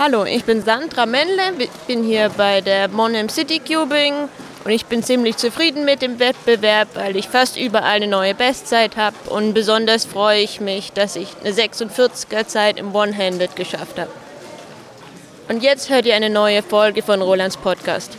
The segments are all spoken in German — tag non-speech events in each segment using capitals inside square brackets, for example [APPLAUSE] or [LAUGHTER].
Hallo, ich bin Sandra Mendle, bin hier bei der Monheim City Cubing und ich bin ziemlich zufrieden mit dem Wettbewerb, weil ich fast überall eine neue Bestzeit habe und besonders freue ich mich, dass ich eine 46er Zeit im One-Handed geschafft habe. Und jetzt hört ihr eine neue Folge von Rolands Podcast.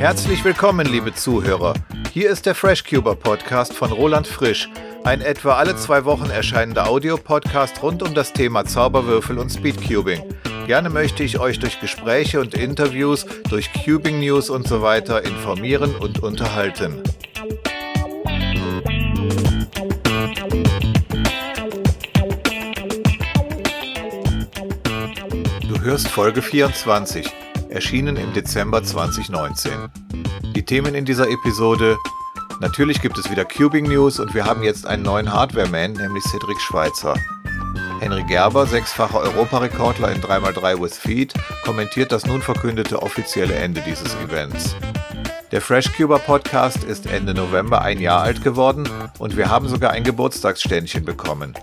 Herzlich willkommen, liebe Zuhörer. Hier ist der FreshCuber Podcast von Roland Frisch, ein etwa alle zwei Wochen erscheinender Audiopodcast rund um das Thema Zauberwürfel und Speedcubing. Gerne möchte ich euch durch Gespräche und Interviews, durch Cubing News und so weiter informieren und unterhalten. Du hörst Folge 24 erschienen im Dezember 2019. Die Themen in dieser Episode Natürlich gibt es wieder Cubing News und wir haben jetzt einen neuen Hardware-Man, nämlich Cedric Schweitzer. Henry Gerber, sechsfacher Europarekordler in 3x3 with Feed, kommentiert das nun verkündete offizielle Ende dieses Events. Der FreshCuber Podcast ist Ende November ein Jahr alt geworden und wir haben sogar ein Geburtstagsständchen bekommen.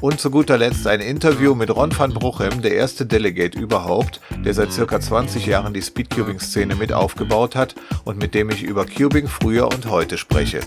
Und zu guter Letzt ein Interview mit Ron van Bruchem, der erste Delegate überhaupt, der seit circa 20 Jahren die Speedcubing-Szene mit aufgebaut hat und mit dem ich über Cubing früher und heute spreche.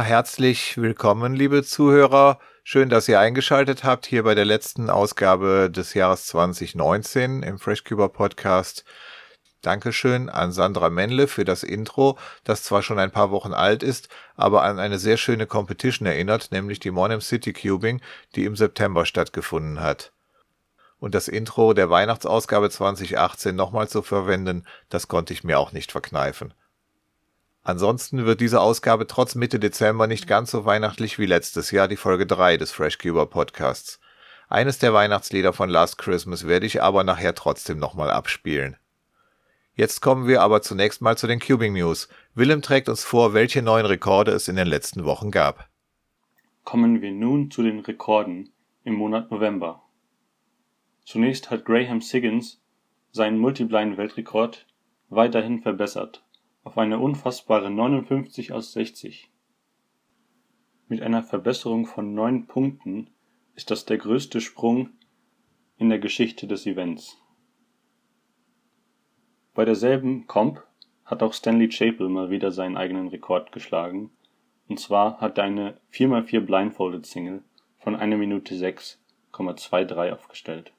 Ja, herzlich willkommen, liebe Zuhörer. Schön, dass ihr eingeschaltet habt hier bei der letzten Ausgabe des Jahres 2019 im FreshCuber Podcast. Dankeschön an Sandra Mendle für das Intro, das zwar schon ein paar Wochen alt ist, aber an eine sehr schöne Competition erinnert, nämlich die Monheim City Cubing, die im September stattgefunden hat. Und das Intro der Weihnachtsausgabe 2018 nochmal zu verwenden, das konnte ich mir auch nicht verkneifen. Ansonsten wird diese Ausgabe trotz Mitte Dezember nicht ganz so weihnachtlich wie letztes Jahr die Folge 3 des FreshCuber Podcasts. Eines der Weihnachtslieder von Last Christmas werde ich aber nachher trotzdem nochmal abspielen. Jetzt kommen wir aber zunächst mal zu den Cubing News. Willem trägt uns vor, welche neuen Rekorde es in den letzten Wochen gab. Kommen wir nun zu den Rekorden im Monat November. Zunächst hat Graham Siggins seinen Multiblind-Weltrekord weiterhin verbessert auf eine unfassbare 59 aus 60. Mit einer Verbesserung von neun Punkten ist das der größte Sprung in der Geschichte des Events. Bei derselben Comp hat auch Stanley Chapel mal wieder seinen eigenen Rekord geschlagen, und zwar hat er eine 4x4 Blindfolded Single von 1 Minute 6,23 aufgestellt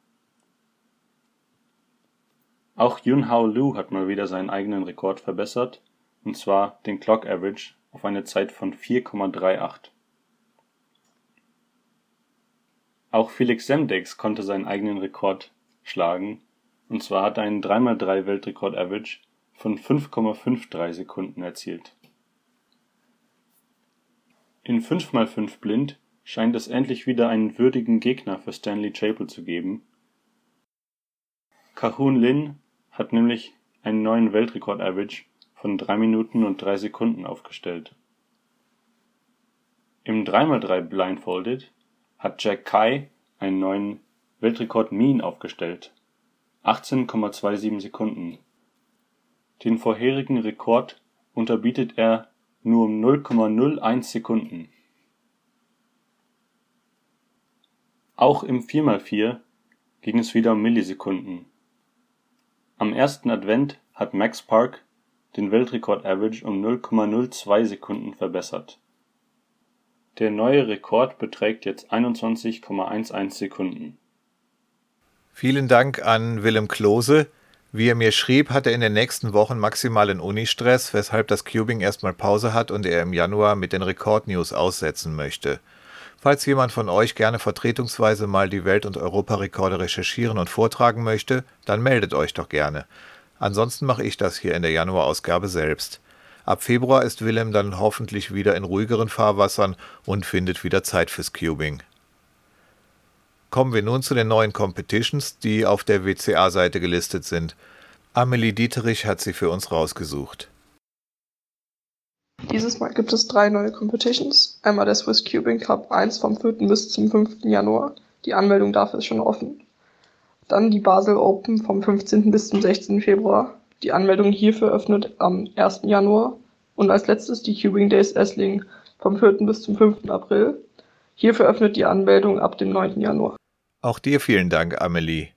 auch Yunhao Liu hat mal wieder seinen eigenen Rekord verbessert, und zwar den Clock Average auf eine Zeit von 4,38. Auch Felix Semdex konnte seinen eigenen Rekord schlagen, und zwar hat er einen 3x3 Weltrekord Average von 5,53 Sekunden erzielt. In 5x5 Blind scheint es endlich wieder einen würdigen Gegner für Stanley Chapel zu geben. Kahun Lin hat nämlich einen neuen Weltrekord-Average von 3 Minuten und 3 Sekunden aufgestellt. Im 3x3 Blindfolded hat Jack Kai einen neuen Weltrekord Mean aufgestellt (18,27 Sekunden). Den vorherigen Rekord unterbietet er nur um 0,01 Sekunden. Auch im 4x4 ging es wieder um Millisekunden am ersten Advent hat Max Park den Weltrekord-Average um 0,02 Sekunden verbessert. Der neue Rekord beträgt jetzt 21,11 Sekunden. Vielen Dank an Willem Klose. Wie er mir schrieb, hat er in den nächsten Wochen maximalen Unistress, weshalb das Cubing erstmal Pause hat und er im Januar mit den Rekord-News aussetzen möchte. Falls jemand von euch gerne vertretungsweise mal die Welt- und Europarekorde recherchieren und vortragen möchte, dann meldet euch doch gerne. Ansonsten mache ich das hier in der Januarausgabe selbst. Ab Februar ist Willem dann hoffentlich wieder in ruhigeren Fahrwassern und findet wieder Zeit fürs Cubing. Kommen wir nun zu den neuen Competitions, die auf der WCA-Seite gelistet sind. Amelie Dieterich hat sie für uns rausgesucht. Dieses Mal gibt es drei neue Competitions. Einmal der Swiss Cubing Cup 1 vom 4. bis zum 5. Januar. Die Anmeldung dafür ist schon offen. Dann die Basel Open vom 15. bis zum 16. Februar. Die Anmeldung hierfür öffnet am 1. Januar. Und als letztes die Cubing Days Essling vom 4. bis zum 5. April. Hierfür öffnet die Anmeldung ab dem 9. Januar. Auch dir vielen Dank, Amelie.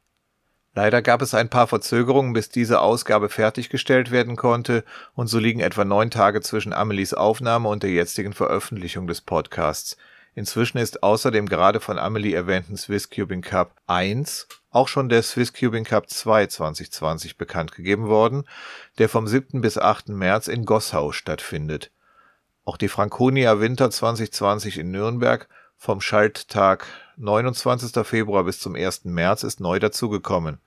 Leider gab es ein paar Verzögerungen, bis diese Ausgabe fertiggestellt werden konnte, und so liegen etwa neun Tage zwischen Amelies Aufnahme und der jetzigen Veröffentlichung des Podcasts. Inzwischen ist außer dem gerade von Amelie erwähnten Swiss Cubing Cup 1 auch schon der Swiss Cubing Cup 2 2020 bekannt gegeben worden, der vom 7. bis 8. März in Gossau stattfindet. Auch die Franconia Winter 2020 in Nürnberg vom Schalttag 29. Februar bis zum 1. März ist neu dazugekommen.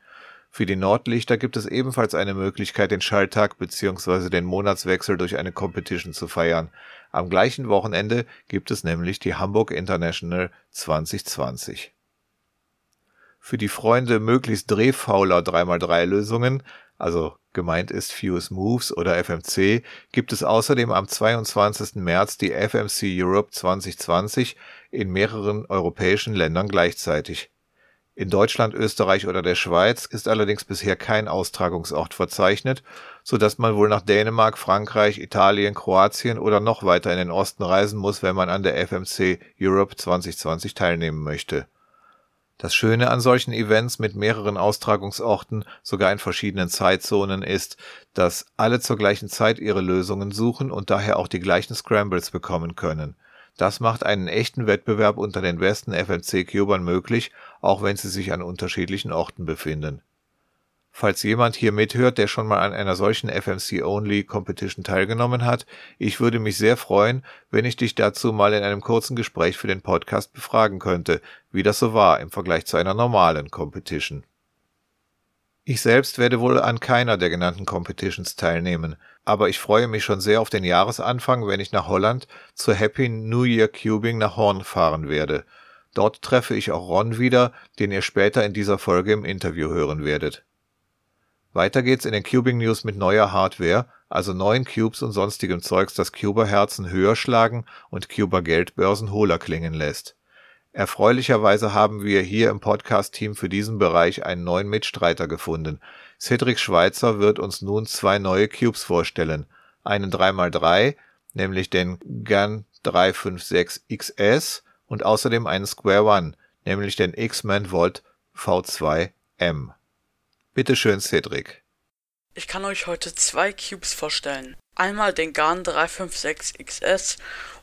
Für die Nordlichter gibt es ebenfalls eine Möglichkeit, den Schalltag bzw. den Monatswechsel durch eine Competition zu feiern. Am gleichen Wochenende gibt es nämlich die Hamburg International 2020. Für die Freunde möglichst drehfauler 3x3 Lösungen, also gemeint ist Fuse Moves oder FMC, gibt es außerdem am 22. März die FMC Europe 2020 in mehreren europäischen Ländern gleichzeitig. In Deutschland, Österreich oder der Schweiz ist allerdings bisher kein Austragungsort verzeichnet, so dass man wohl nach Dänemark, Frankreich, Italien, Kroatien oder noch weiter in den Osten reisen muss, wenn man an der FMC Europe 2020 teilnehmen möchte. Das Schöne an solchen Events mit mehreren Austragungsorten, sogar in verschiedenen Zeitzonen ist, dass alle zur gleichen Zeit ihre Lösungen suchen und daher auch die gleichen Scrambles bekommen können das macht einen echten Wettbewerb unter den besten FMC-Cubern möglich, auch wenn sie sich an unterschiedlichen Orten befinden. Falls jemand hier mithört, der schon mal an einer solchen FMC-Only-Competition teilgenommen hat, ich würde mich sehr freuen, wenn ich dich dazu mal in einem kurzen Gespräch für den Podcast befragen könnte, wie das so war im Vergleich zu einer normalen Competition. Ich selbst werde wohl an keiner der genannten Competitions teilnehmen, aber ich freue mich schon sehr auf den Jahresanfang, wenn ich nach Holland zur Happy New Year Cubing nach Horn fahren werde. Dort treffe ich auch Ron wieder, den ihr später in dieser Folge im Interview hören werdet. Weiter geht's in den Cubing News mit neuer Hardware, also neuen Cubes und sonstigem Zeugs, das Cuber-Herzen höher schlagen und Cuber-Geldbörsen hohler klingen lässt. Erfreulicherweise haben wir hier im Podcast-Team für diesen Bereich einen neuen Mitstreiter gefunden. Cedric Schweitzer wird uns nun zwei neue Cubes vorstellen. Einen 3x3, nämlich den GAN 356 XS und außerdem einen Square One, nämlich den X-Man Volt V2M. Bitte schön, Cedric. Ich kann euch heute zwei Cubes vorstellen. Einmal den GAN 356 XS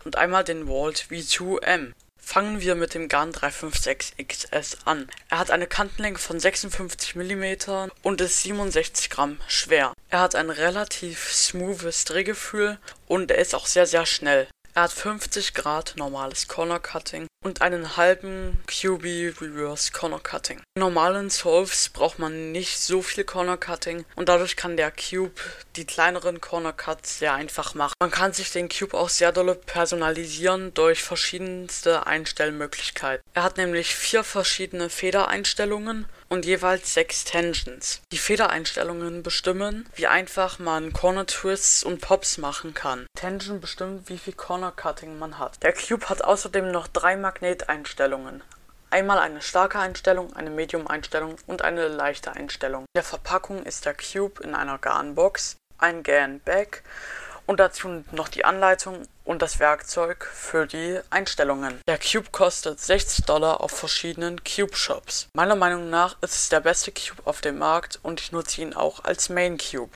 und einmal den Vault V2M. Fangen wir mit dem GAN 356 XS an. Er hat eine Kantenlänge von 56 mm und ist 67 Gramm schwer. Er hat ein relativ smoothes Drehgefühl und er ist auch sehr sehr schnell. Er hat 50 Grad normales Corner Cutting und einen halben QB Reverse Corner Cutting. In normalen Solves braucht man nicht so viel Corner Cutting und dadurch kann der Cube die kleineren Corner Cuts sehr einfach machen. Man kann sich den Cube auch sehr dolle personalisieren durch verschiedenste Einstellmöglichkeiten. Er hat nämlich vier verschiedene Federeinstellungen und jeweils sechs Tensions. Die Federeinstellungen bestimmen, wie einfach man Corner Twists und Pops machen kann. Tension bestimmt, wie viel Corner Cutting man hat. Der Cube hat außerdem noch drei Magneteinstellungen. Einmal eine starke Einstellung, eine Medium-Einstellung und eine leichte Einstellung. In der Verpackung ist der Cube in einer GAN-Box, ein GAN-Back und dazu noch die Anleitung und das Werkzeug für die Einstellungen. Der Cube kostet 60 Dollar auf verschiedenen Cube Shops. Meiner Meinung nach ist es der beste Cube auf dem Markt und ich nutze ihn auch als Main Cube.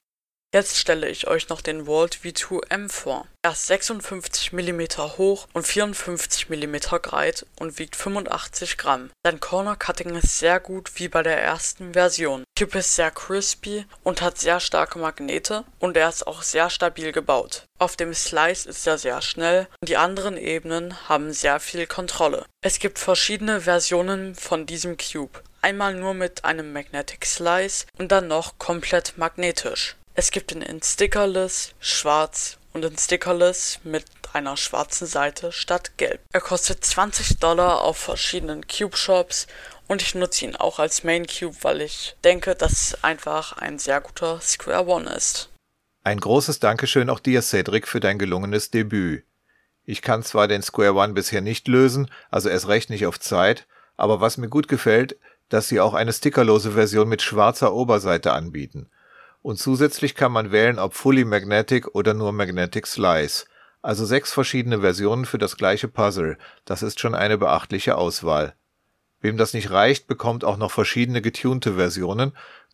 Jetzt stelle ich euch noch den Vault V2M vor. Er ist 56 mm hoch und 54 mm breit und wiegt 85 Gramm. Sein Corner Cutting ist sehr gut wie bei der ersten Version. Cube ist sehr crispy und hat sehr starke Magnete und er ist auch sehr stabil gebaut. Auf dem Slice ist er sehr schnell und die anderen Ebenen haben sehr viel Kontrolle. Es gibt verschiedene Versionen von diesem Cube. Einmal nur mit einem Magnetic Slice und dann noch komplett magnetisch. Es gibt ihn in Stickerless, Schwarz und in Stickerless mit einer schwarzen Seite statt gelb. Er kostet 20 Dollar auf verschiedenen Cube Shops und ich nutze ihn auch als Main Cube, weil ich denke, dass es einfach ein sehr guter Square One ist. Ein großes Dankeschön auch dir, Cedric, für dein gelungenes Debüt. Ich kann zwar den Square One bisher nicht lösen, also erst recht nicht auf Zeit, aber was mir gut gefällt, dass sie auch eine stickerlose Version mit schwarzer Oberseite anbieten. Und zusätzlich kann man wählen, ob Fully Magnetic oder nur Magnetic Slice. Also sechs verschiedene Versionen für das gleiche Puzzle. Das ist schon eine beachtliche Auswahl. Wem das nicht reicht, bekommt auch noch verschiedene getunte Versionen,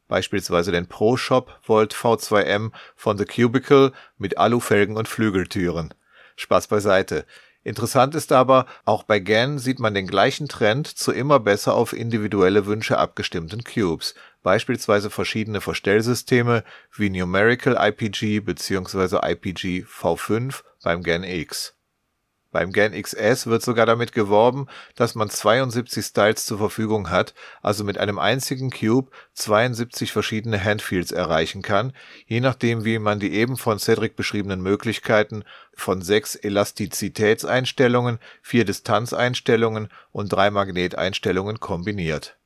beispielsweise den Pro Shop Volt V2M von The Cubicle mit Alufelgen und Flügeltüren. Spaß beiseite. Interessant ist aber, auch bei GAN sieht man den gleichen Trend zu immer besser auf individuelle Wünsche abgestimmten Cubes, beispielsweise verschiedene Verstellsysteme wie Numerical IPG bzw. IPG V5 beim GAN X beim Gen XS wird sogar damit geworben, dass man 72 Styles zur Verfügung hat, also mit einem einzigen Cube 72 verschiedene Handfields erreichen kann, je nachdem wie man die eben von Cedric beschriebenen Möglichkeiten von sechs Elastizitätseinstellungen, vier Distanzeinstellungen und drei Magneteinstellungen kombiniert.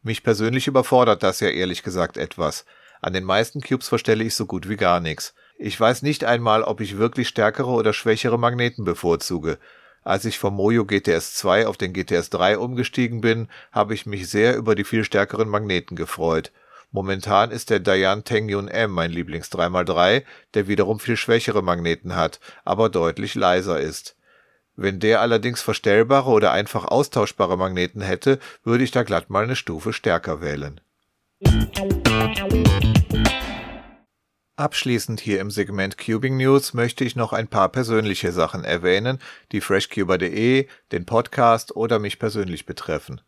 Mich persönlich überfordert das ja ehrlich gesagt etwas. An den meisten Cubes verstelle ich so gut wie gar nichts ich weiß nicht einmal, ob ich wirklich stärkere oder schwächere Magneten bevorzuge. Als ich vom Mojo GTS 2 auf den GTS 3 umgestiegen bin, habe ich mich sehr über die viel stärkeren Magneten gefreut. Momentan ist der Dayan Tengyun M mein Lieblings 3x3, der wiederum viel schwächere Magneten hat, aber deutlich leiser ist. Wenn der allerdings verstellbare oder einfach austauschbare Magneten hätte, würde ich da glatt mal eine Stufe stärker wählen. Abschließend hier im Segment Cubing News möchte ich noch ein paar persönliche Sachen erwähnen, die freshcuber.de, den Podcast oder mich persönlich betreffen.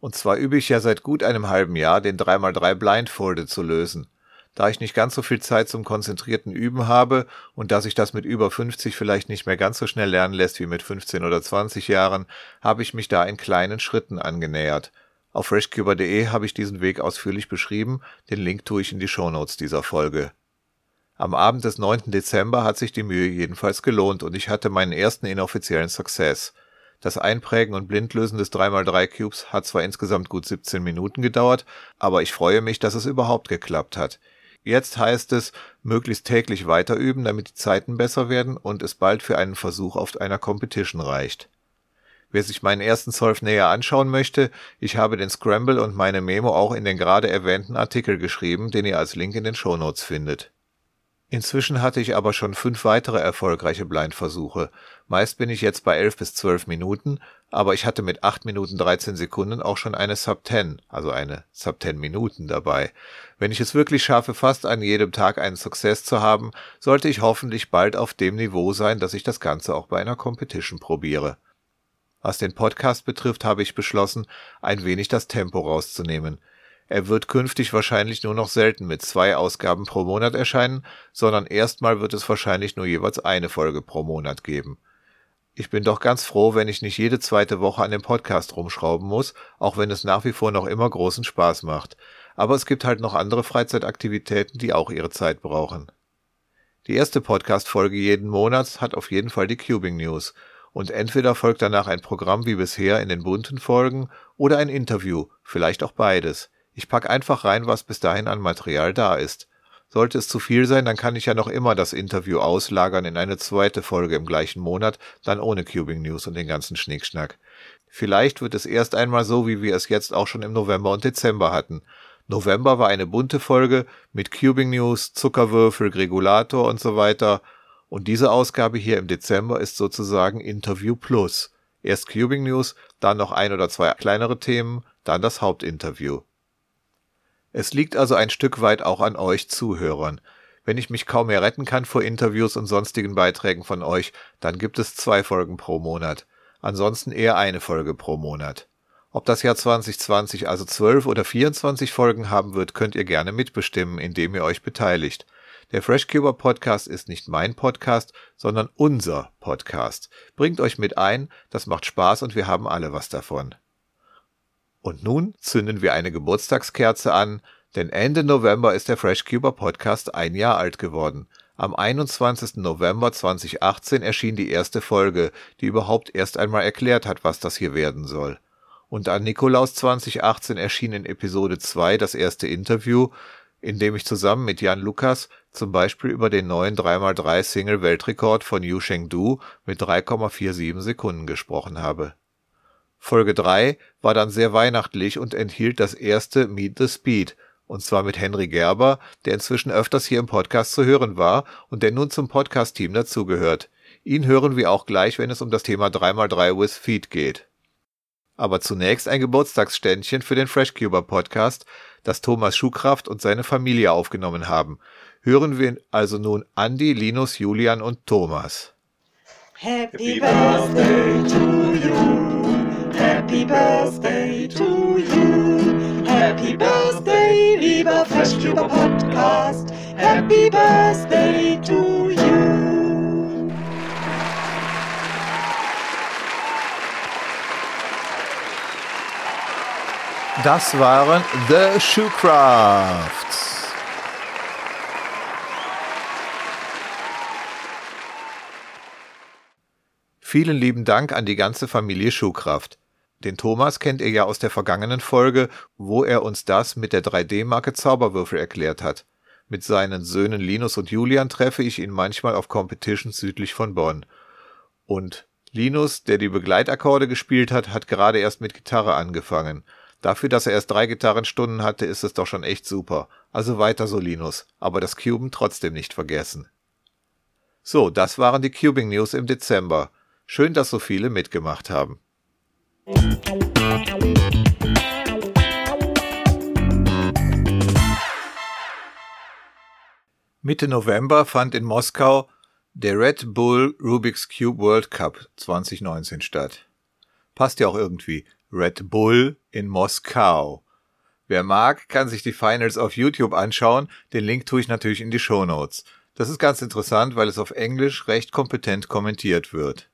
Und zwar übe ich ja seit gut einem halben Jahr, den 3x3 Blindfolde zu lösen. Da ich nicht ganz so viel Zeit zum konzentrierten Üben habe und da sich das mit über 50 vielleicht nicht mehr ganz so schnell lernen lässt wie mit 15 oder 20 Jahren, habe ich mich da in kleinen Schritten angenähert. Auf freshcuber.de habe ich diesen Weg ausführlich beschrieben, den Link tue ich in die Shownotes dieser Folge. Am Abend des 9. Dezember hat sich die Mühe jedenfalls gelohnt und ich hatte meinen ersten inoffiziellen Success. Das Einprägen und Blindlösen des 3x3 Cubes hat zwar insgesamt gut 17 Minuten gedauert, aber ich freue mich, dass es überhaupt geklappt hat. Jetzt heißt es, möglichst täglich weiter üben, damit die Zeiten besser werden und es bald für einen Versuch auf einer Competition reicht. Wer sich meinen ersten Solve näher anschauen möchte, ich habe den Scramble und meine Memo auch in den gerade erwähnten Artikel geschrieben, den ihr als Link in den Shownotes findet. Inzwischen hatte ich aber schon fünf weitere erfolgreiche Blindversuche. Meist bin ich jetzt bei elf bis zwölf Minuten, aber ich hatte mit acht Minuten 13 Sekunden auch schon eine Sub 10, also eine Sub 10 Minuten dabei. Wenn ich es wirklich schaffe, fast an jedem Tag einen Success zu haben, sollte ich hoffentlich bald auf dem Niveau sein, dass ich das Ganze auch bei einer Competition probiere. Was den Podcast betrifft, habe ich beschlossen, ein wenig das Tempo rauszunehmen. Er wird künftig wahrscheinlich nur noch selten mit zwei Ausgaben pro Monat erscheinen, sondern erstmal wird es wahrscheinlich nur jeweils eine Folge pro Monat geben. Ich bin doch ganz froh, wenn ich nicht jede zweite Woche an dem Podcast rumschrauben muss, auch wenn es nach wie vor noch immer großen Spaß macht. Aber es gibt halt noch andere Freizeitaktivitäten, die auch ihre Zeit brauchen. Die erste Podcast-Folge jeden Monats hat auf jeden Fall die Cubing News. Und entweder folgt danach ein Programm wie bisher in den bunten Folgen oder ein Interview, vielleicht auch beides. Ich pack einfach rein, was bis dahin an Material da ist. Sollte es zu viel sein, dann kann ich ja noch immer das Interview auslagern in eine zweite Folge im gleichen Monat, dann ohne Cubing News und den ganzen Schnickschnack. Vielleicht wird es erst einmal so, wie wir es jetzt auch schon im November und Dezember hatten. November war eine bunte Folge mit Cubing News, Zuckerwürfel, Gregulator und so weiter. Und diese Ausgabe hier im Dezember ist sozusagen Interview Plus. Erst Cubing News, dann noch ein oder zwei kleinere Themen, dann das Hauptinterview. Es liegt also ein Stück weit auch an euch Zuhörern. Wenn ich mich kaum mehr retten kann vor Interviews und sonstigen Beiträgen von euch, dann gibt es zwei Folgen pro Monat. Ansonsten eher eine Folge pro Monat. Ob das Jahr 2020 also 12 oder 24 Folgen haben wird, könnt ihr gerne mitbestimmen, indem ihr euch beteiligt. Der FreshCuber Podcast ist nicht mein Podcast, sondern unser Podcast. Bringt euch mit ein, das macht Spaß und wir haben alle was davon. Und nun zünden wir eine Geburtstagskerze an, denn Ende November ist der FreshCuber Podcast ein Jahr alt geworden. Am 21. November 2018 erschien die erste Folge, die überhaupt erst einmal erklärt hat, was das hier werden soll. Und an Nikolaus 2018 erschien in Episode 2 das erste Interview, in dem ich zusammen mit Jan Lukas zum Beispiel über den neuen 3x3 Single Weltrekord von Yu Chengdu mit 3,47 Sekunden gesprochen habe. Folge 3 war dann sehr weihnachtlich und enthielt das erste Meet the Speed – und zwar mit Henry Gerber, der inzwischen öfters hier im Podcast zu hören war und der nun zum Podcast-Team dazugehört. Ihn hören wir auch gleich, wenn es um das Thema 3x3 with Feed geht. Aber zunächst ein Geburtstagsständchen für den Freshcuber Podcast, das Thomas Schuhkraft und seine Familie aufgenommen haben. Hören wir also nun Andy, Linus, Julian und Thomas. Happy Birthday to you. Birthday to you. Happy Birthday, lieber Freshcuber Podcast. Happy Birthday to you. Das waren The Shoecrafts. Vielen lieben Dank an die ganze Familie Schuhkraft. Den Thomas kennt ihr ja aus der vergangenen Folge, wo er uns das mit der 3D-Marke Zauberwürfel erklärt hat. Mit seinen Söhnen Linus und Julian treffe ich ihn manchmal auf Competitions südlich von Bonn. Und Linus, der die Begleitakkorde gespielt hat, hat gerade erst mit Gitarre angefangen. Dafür, dass er erst drei Gitarrenstunden hatte, ist es doch schon echt super. Also weiter so, Linus. Aber das Cuben trotzdem nicht vergessen. So, das waren die Cubing News im Dezember. Schön, dass so viele mitgemacht haben. Mitte November fand in Moskau der Red Bull Rubik's Cube World Cup 2019 statt. Passt ja auch irgendwie. Red Bull in Moskau. Wer mag, kann sich die Finals auf YouTube anschauen. Den Link tue ich natürlich in die Show Notes. Das ist ganz interessant, weil es auf Englisch recht kompetent kommentiert wird.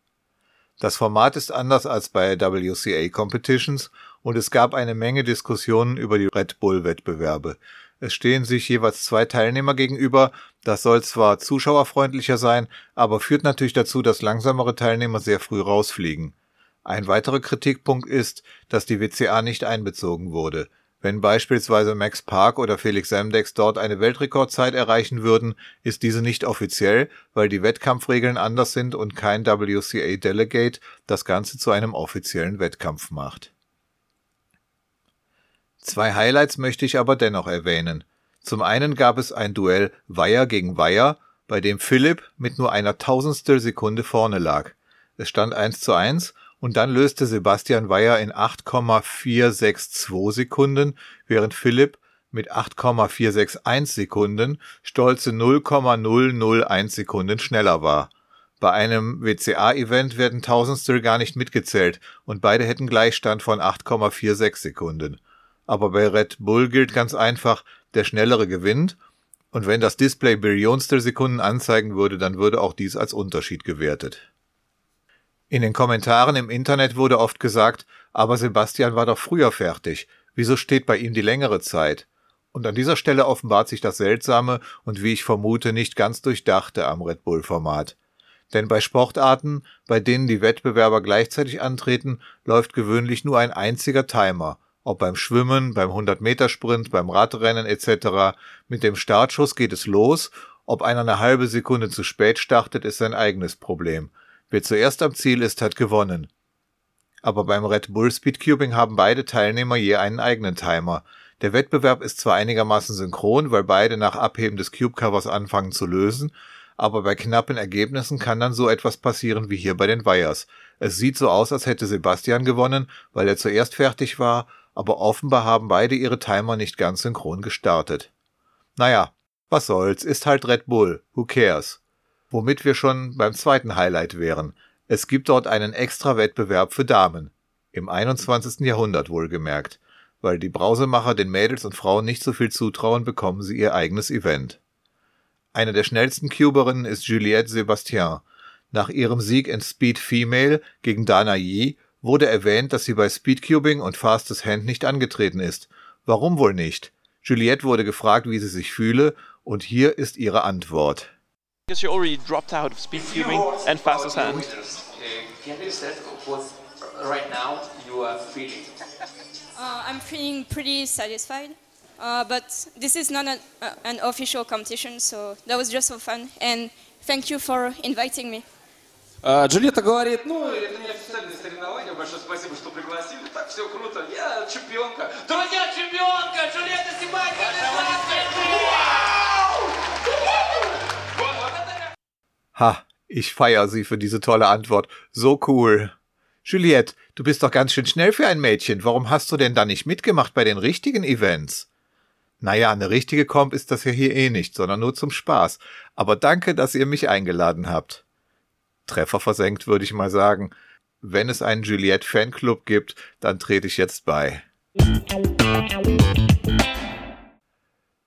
Das Format ist anders als bei WCA Competitions und es gab eine Menge Diskussionen über die Red Bull Wettbewerbe. Es stehen sich jeweils zwei Teilnehmer gegenüber. Das soll zwar zuschauerfreundlicher sein, aber führt natürlich dazu, dass langsamere Teilnehmer sehr früh rausfliegen. Ein weiterer Kritikpunkt ist, dass die WCA nicht einbezogen wurde. Wenn beispielsweise Max Park oder Felix Semdex dort eine Weltrekordzeit erreichen würden, ist diese nicht offiziell, weil die Wettkampfregeln anders sind und kein WCA Delegate das Ganze zu einem offiziellen Wettkampf macht. Zwei Highlights möchte ich aber dennoch erwähnen. Zum einen gab es ein Duell Weiher gegen Weiher, bei dem Philipp mit nur einer Tausendstel Sekunde vorne lag. Es stand 1 zu 1 und dann löste Sebastian Weyer in 8,462 Sekunden, während Philipp mit 8,461 Sekunden stolze 0,001 Sekunden schneller war. Bei einem WCA-Event werden Tausendstel gar nicht mitgezählt und beide hätten Gleichstand von 8,46 Sekunden. Aber bei Red Bull gilt ganz einfach, der Schnellere gewinnt und wenn das Display Billionstel Sekunden anzeigen würde, dann würde auch dies als Unterschied gewertet. In den Kommentaren im Internet wurde oft gesagt, aber Sebastian war doch früher fertig. Wieso steht bei ihm die längere Zeit? Und an dieser Stelle offenbart sich das Seltsame und wie ich vermute nicht ganz durchdachte am Red Bull Format. Denn bei Sportarten, bei denen die Wettbewerber gleichzeitig antreten, läuft gewöhnlich nur ein einziger Timer. Ob beim Schwimmen, beim 100-Meter-Sprint, beim Radrennen etc. Mit dem Startschuss geht es los. Ob einer eine halbe Sekunde zu spät startet, ist sein eigenes Problem. Wer zuerst am Ziel ist, hat gewonnen. Aber beim Red Bull Speedcubing haben beide Teilnehmer je einen eigenen Timer. Der Wettbewerb ist zwar einigermaßen synchron, weil beide nach Abheben des Cube-Covers anfangen zu lösen, aber bei knappen Ergebnissen kann dann so etwas passieren wie hier bei den Wires. Es sieht so aus, als hätte Sebastian gewonnen, weil er zuerst fertig war, aber offenbar haben beide ihre Timer nicht ganz synchron gestartet. Naja, was soll's, ist halt Red Bull, who cares? Womit wir schon beim zweiten Highlight wären. Es gibt dort einen extra Wettbewerb für Damen. Im 21. Jahrhundert wohlgemerkt. Weil die Brausemacher den Mädels und Frauen nicht so viel zutrauen, bekommen sie ihr eigenes Event. Eine der schnellsten Cuberinnen ist Juliette Sebastien. Nach ihrem Sieg in Speed Female gegen Dana Yi wurde erwähnt, dass sie bei Speedcubing und Fastest Hand nicht angetreten ist. Warum wohl nicht? Juliette wurde gefragt, wie sie sich fühle, und hier ist ihre Antwort. Because you already dropped out of speed cubing and fastest hand. Can you say what right now you are feeling? Uh, I'm feeling pretty satisfied, uh, but this is not an, uh, an official competition, so that was just for fun. And thank you for inviting me. А, Джульетта говорит, ну, это не официальное соревнование, большое спасибо, что пригласили, так все круто, я чемпионка. Друзья, чемпионка, Джульетта Симайка! Ha, ich feier sie für diese tolle Antwort. So cool. Juliette, du bist doch ganz schön schnell für ein Mädchen. Warum hast du denn da nicht mitgemacht bei den richtigen Events? Naja, eine richtige Comp ist das ja hier eh nicht, sondern nur zum Spaß. Aber danke, dass ihr mich eingeladen habt. Treffer versenkt, würde ich mal sagen. Wenn es einen Juliette Fanclub gibt, dann trete ich jetzt bei.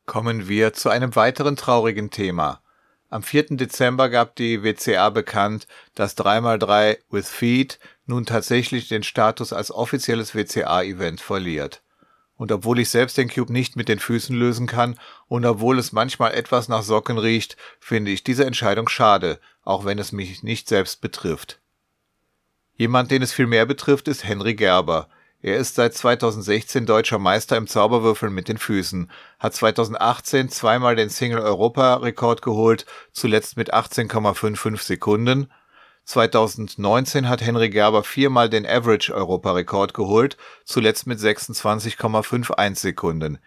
Kommen wir zu einem weiteren traurigen Thema. Am 4. Dezember gab die WCA bekannt, dass 3x3 with Feet nun tatsächlich den Status als offizielles WCA-Event verliert. Und obwohl ich selbst den Cube nicht mit den Füßen lösen kann und obwohl es manchmal etwas nach Socken riecht, finde ich diese Entscheidung schade, auch wenn es mich nicht selbst betrifft. Jemand, den es viel mehr betrifft, ist Henry Gerber. Er ist seit 2016 deutscher Meister im Zauberwürfeln mit den Füßen, hat 2018 zweimal den Single-Europa-Rekord geholt, zuletzt mit 18,55 Sekunden. 2019 hat Henry Gerber viermal den Average-Europarekord geholt, zuletzt mit 26,51 Sekunden.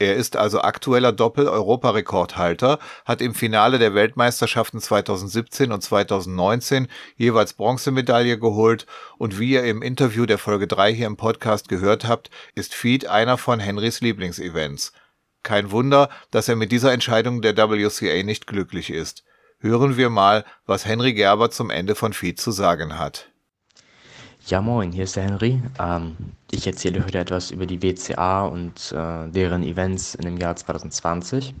Er ist also aktueller Doppel-Europarekordhalter, hat im Finale der Weltmeisterschaften 2017 und 2019 jeweils Bronzemedaille geholt und wie ihr im Interview der Folge 3 hier im Podcast gehört habt, ist Feed einer von Henrys Lieblingsevents. Kein Wunder, dass er mit dieser Entscheidung der WCA nicht glücklich ist. Hören wir mal, was Henry Gerber zum Ende von Feed zu sagen hat. Ja, moin, hier ist der Henry. Ähm, ich erzähle heute etwas über die WCA und äh, deren Events in dem Jahr 2020.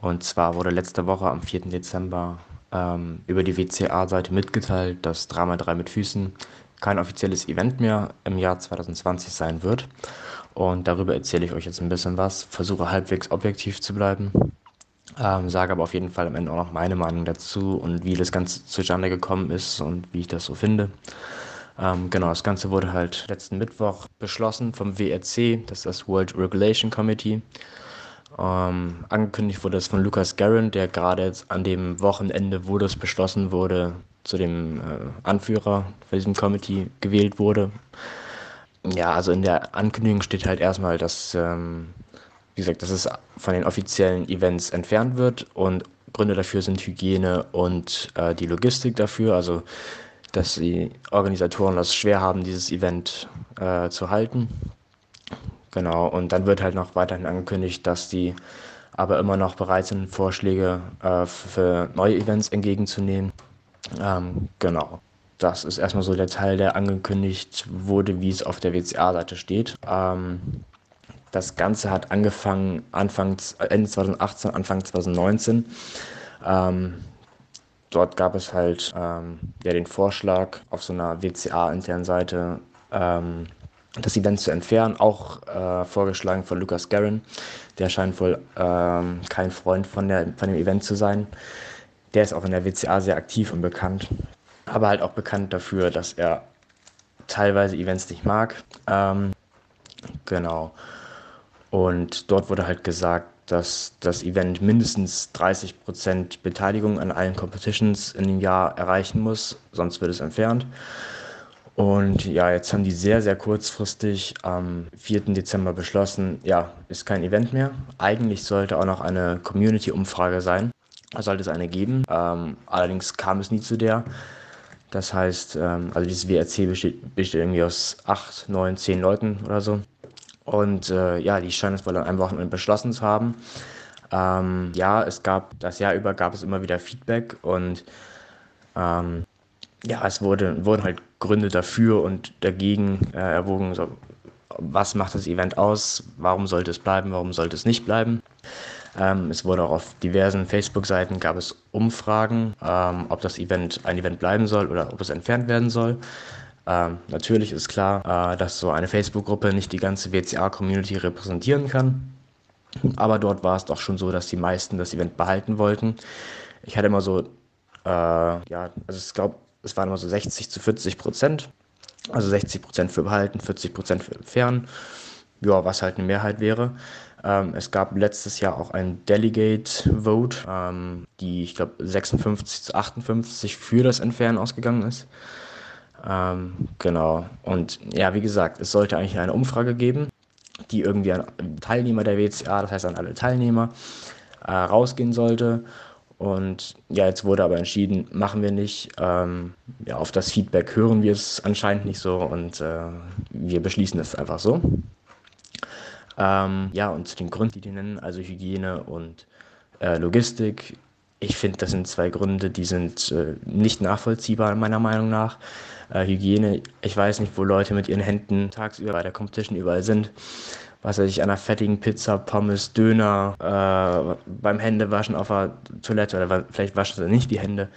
Und zwar wurde letzte Woche am 4. Dezember ähm, über die WCA-Seite mitgeteilt, dass 3x3 mit Füßen kein offizielles Event mehr im Jahr 2020 sein wird. Und darüber erzähle ich euch jetzt ein bisschen was, versuche halbwegs objektiv zu bleiben, ähm, sage aber auf jeden Fall am Ende auch noch meine Meinung dazu und wie das Ganze zustande gekommen ist und wie ich das so finde. Ähm, genau, das Ganze wurde halt letzten Mittwoch beschlossen vom WRC, das ist das World Regulation Committee. Ähm, angekündigt wurde es von Lucas Garren, der gerade jetzt an dem Wochenende, wo das beschlossen wurde, zu dem äh, Anführer von diesem Committee gewählt wurde. Ja, also in der Ankündigung steht halt erstmal, dass, ähm, wie gesagt, dass es von den offiziellen Events entfernt wird und Gründe dafür sind Hygiene und äh, die Logistik dafür. Also dass die Organisatoren das schwer haben, dieses Event äh, zu halten. Genau, und dann wird halt noch weiterhin angekündigt, dass die aber immer noch bereit sind, Vorschläge äh, für neue Events entgegenzunehmen. Ähm, genau. Das ist erstmal so der Teil, der angekündigt wurde, wie es auf der WCA-Seite steht. Ähm, das Ganze hat angefangen Anfang, Ende 2018, Anfang 2019. Ähm, dort gab es halt ähm, ja, den Vorschlag auf so einer WCA-internen Seite, ähm, das Event zu entfernen, auch äh, vorgeschlagen von Lucas Garren. Der scheint wohl ähm, kein Freund von, der, von dem Event zu sein. Der ist auch in der WCA sehr aktiv und bekannt, aber halt auch bekannt dafür, dass er teilweise Events nicht mag. Ähm, genau. Und dort wurde halt gesagt, dass das Event mindestens 30% Beteiligung an allen Competitions in dem Jahr erreichen muss, sonst wird es entfernt. Und ja, jetzt haben die sehr, sehr kurzfristig am 4. Dezember beschlossen, ja, ist kein Event mehr. Eigentlich sollte auch noch eine Community-Umfrage sein. Sollte es eine geben. Ähm, allerdings kam es nie zu der. Das heißt, ähm, also dieses WRC besteht, besteht irgendwie aus 8, 9, 10 Leuten oder so. Und äh, ja, die scheinen es wohl an einem Wochenende beschlossen zu haben. Ähm, ja, es gab, das Jahr über gab es immer wieder Feedback und ähm, ja, es wurde, wurden halt Gründe dafür und dagegen äh, erwogen, so, was macht das Event aus, warum sollte es bleiben, warum sollte es nicht bleiben. Ähm, es wurde auch auf diversen Facebook-Seiten gab es Umfragen, ähm, ob das Event ein Event bleiben soll oder ob es entfernt werden soll. Ähm, natürlich ist klar, äh, dass so eine Facebook-Gruppe nicht die ganze WCA-Community repräsentieren kann. Aber dort war es doch schon so, dass die meisten das Event behalten wollten. Ich hatte immer so, äh, ja, also ich glaube, es waren immer so 60 zu 40 Prozent. Also 60 Prozent für behalten, 40 Prozent für entfernen. Ja, was halt eine Mehrheit wäre. Ähm, es gab letztes Jahr auch ein Delegate Vote, ähm, die ich glaube 56 zu 58 für das Entfernen ausgegangen ist. Ähm, genau. Und ja, wie gesagt, es sollte eigentlich eine Umfrage geben, die irgendwie an Teilnehmer der WCA, das heißt an alle Teilnehmer, äh, rausgehen sollte. Und ja, jetzt wurde aber entschieden, machen wir nicht. Ähm, ja, auf das Feedback hören wir es anscheinend nicht so und äh, wir beschließen es einfach so. Ähm, ja, und zu den Gründen, die die nennen, also Hygiene und äh, Logistik. Ich finde, das sind zwei Gründe, die sind äh, nicht nachvollziehbar, meiner Meinung nach. Äh, Hygiene, ich weiß nicht, wo Leute mit ihren Händen tagsüber bei der Competition überall sind. Was weiß ich, an einer fettigen Pizza, Pommes, Döner, äh, beim Händewaschen auf der Toilette oder vielleicht waschen sie nicht die Hände.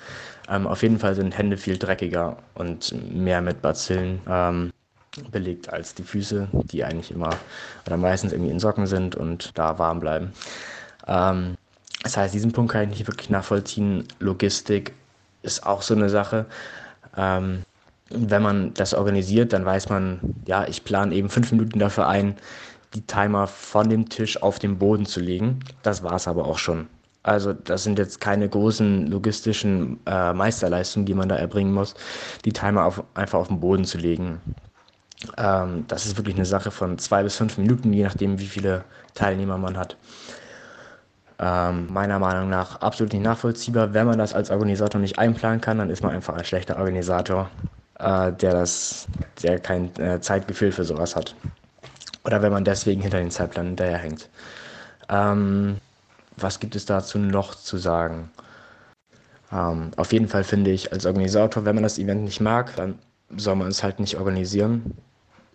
Ähm, auf jeden Fall sind Hände viel dreckiger und mehr mit Bazillen. Ähm, belegt als die Füße, die eigentlich immer oder meistens irgendwie in Socken sind und da warm bleiben. Ähm, das heißt, diesen Punkt kann ich nicht wirklich nachvollziehen. Logistik ist auch so eine Sache. Ähm, wenn man das organisiert, dann weiß man, ja, ich plane eben fünf Minuten dafür ein, die Timer von dem Tisch auf den Boden zu legen. Das war es aber auch schon. Also das sind jetzt keine großen logistischen äh, Meisterleistungen, die man da erbringen muss, die Timer auf, einfach auf den Boden zu legen. Ähm, das ist wirklich eine Sache von zwei bis fünf Minuten, je nachdem, wie viele Teilnehmer man hat. Ähm, meiner Meinung nach absolut nicht nachvollziehbar. Wenn man das als Organisator nicht einplanen kann, dann ist man einfach ein schlechter Organisator, äh, der das, der kein äh, Zeitgefühl für sowas hat. Oder wenn man deswegen hinter den Zeitplan hinterherhängt. Ähm, was gibt es dazu noch zu sagen? Ähm, auf jeden Fall finde ich als Organisator, wenn man das Event nicht mag, dann soll man es halt nicht organisieren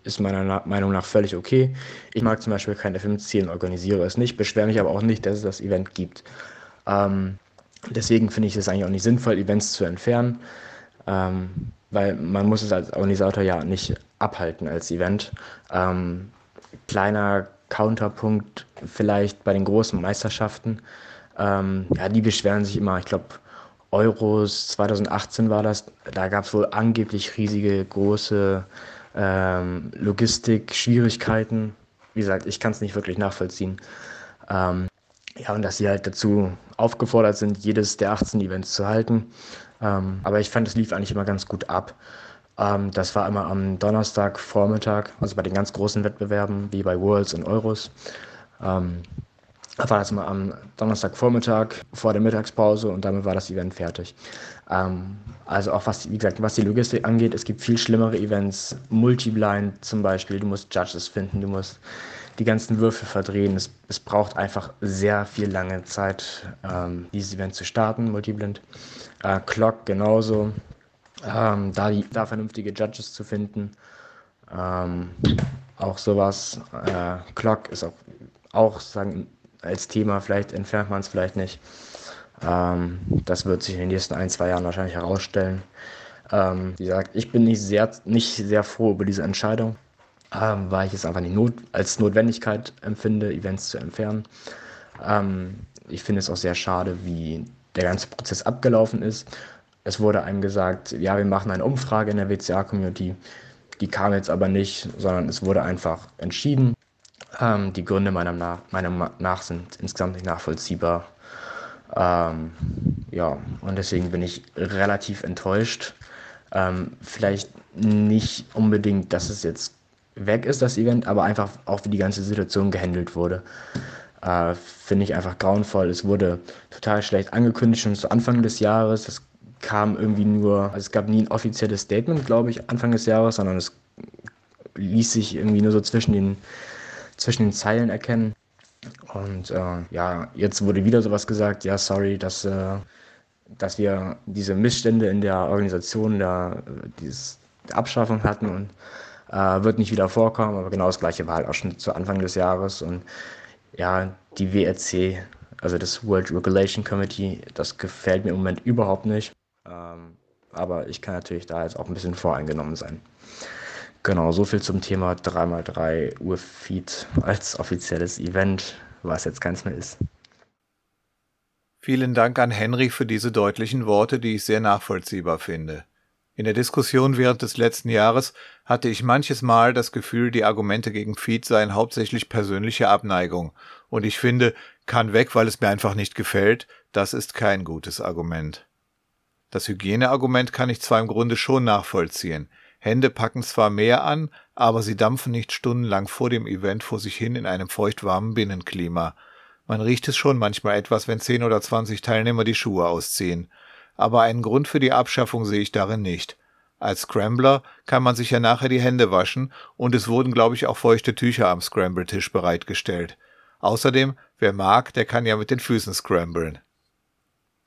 ist meiner Meinung nach völlig okay. Ich mag zum Beispiel kein FM10 und organisiere es nicht, beschwere mich aber auch nicht, dass es das Event gibt. Ähm, deswegen finde ich es eigentlich auch nicht sinnvoll, Events zu entfernen, ähm, weil man muss es als Organisator ja nicht abhalten als Event. Ähm, kleiner Counterpunkt vielleicht bei den großen Meisterschaften. Ähm, ja, die beschweren sich immer, ich glaube, Euros 2018 war das, da gab es wohl angeblich riesige, große ähm, Logistik, Schwierigkeiten. Wie gesagt, ich kann es nicht wirklich nachvollziehen. Ähm, ja, und dass sie halt dazu aufgefordert sind, jedes der 18 Events zu halten. Ähm, aber ich fand, es lief eigentlich immer ganz gut ab. Ähm, das war immer am Donnerstagvormittag, also bei den ganz großen Wettbewerben wie bei Worlds und Euros. Ähm, war das immer am Donnerstagvormittag vor der Mittagspause und damit war das Event fertig. Ähm, also auch was, wie gesagt, was die Logistik angeht, es gibt viel schlimmere Events, Multiblind zum Beispiel, du musst Judges finden, du musst die ganzen Würfel verdrehen. Es, es braucht einfach sehr viel lange Zeit, ähm, dieses Event zu starten, Multiblind. Äh, Clock genauso, ähm, da, die, da vernünftige Judges zu finden. Ähm, auch sowas. Äh, Clock ist auch, auch sagen, als Thema, vielleicht entfernt man es, vielleicht nicht. Ähm, das wird sich in den nächsten ein, zwei Jahren wahrscheinlich herausstellen. Ähm, wie gesagt, ich bin nicht sehr, nicht sehr froh über diese Entscheidung, ähm, weil ich es einfach nicht not als Notwendigkeit empfinde, Events zu entfernen. Ähm, ich finde es auch sehr schade, wie der ganze Prozess abgelaufen ist. Es wurde einem gesagt, ja, wir machen eine Umfrage in der WCA-Community. Die kam jetzt aber nicht, sondern es wurde einfach entschieden. Ähm, die Gründe meiner, nach, meiner nach sind insgesamt nicht nachvollziehbar. Ähm, ja, und deswegen bin ich relativ enttäuscht. Ähm, vielleicht nicht unbedingt, dass es jetzt weg ist, das Event, aber einfach auch, wie die ganze Situation gehandelt wurde. Äh, Finde ich einfach grauenvoll. Es wurde total schlecht angekündigt, schon zu Anfang des Jahres. Es kam irgendwie nur, also es gab nie ein offizielles Statement, glaube ich, Anfang des Jahres, sondern es ließ sich irgendwie nur so zwischen den, zwischen den Zeilen erkennen. Und äh, ja, jetzt wurde wieder sowas gesagt, ja, sorry, dass, äh, dass wir diese Missstände in der Organisation der, dieses, der Abschaffung hatten und äh, wird nicht wieder vorkommen, aber genau das gleiche war halt auch schon zu Anfang des Jahres. Und ja, die WRC, also das World Regulation Committee, das gefällt mir im Moment überhaupt nicht. Ähm, aber ich kann natürlich da jetzt auch ein bisschen voreingenommen sein. Genau, so viel zum Thema 3x3 Urfeed als offizielles Event, was jetzt keins mehr ist. Vielen Dank an Henry für diese deutlichen Worte, die ich sehr nachvollziehbar finde. In der Diskussion während des letzten Jahres hatte ich manches Mal das Gefühl, die Argumente gegen Feed seien hauptsächlich persönliche Abneigung. Und ich finde, kann weg, weil es mir einfach nicht gefällt, das ist kein gutes Argument. Das Hygieneargument kann ich zwar im Grunde schon nachvollziehen. Hände packen zwar mehr an, aber sie dampfen nicht stundenlang vor dem Event vor sich hin in einem feuchtwarmen Binnenklima. Man riecht es schon manchmal etwas, wenn zehn oder zwanzig Teilnehmer die Schuhe ausziehen. Aber einen Grund für die Abschaffung sehe ich darin nicht. Als Scrambler kann man sich ja nachher die Hände waschen und es wurden, glaube ich, auch feuchte Tücher am Scramble-Tisch bereitgestellt. Außerdem, wer mag, der kann ja mit den Füßen scramblen.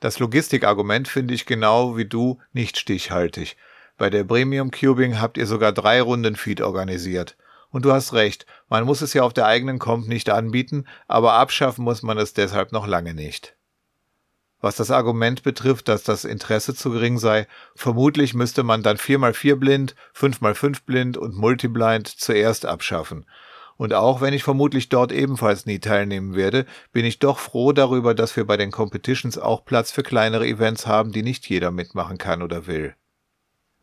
Das Logistikargument finde ich genau wie du nicht stichhaltig. Bei der Premium Cubing habt ihr sogar drei Runden Feed organisiert. Und du hast recht, man muss es ja auf der eigenen Comp nicht anbieten, aber abschaffen muss man es deshalb noch lange nicht. Was das Argument betrifft, dass das Interesse zu gering sei, vermutlich müsste man dann 4x4 blind, 5x5 blind und multiblind zuerst abschaffen. Und auch wenn ich vermutlich dort ebenfalls nie teilnehmen werde, bin ich doch froh darüber, dass wir bei den Competitions auch Platz für kleinere Events haben, die nicht jeder mitmachen kann oder will.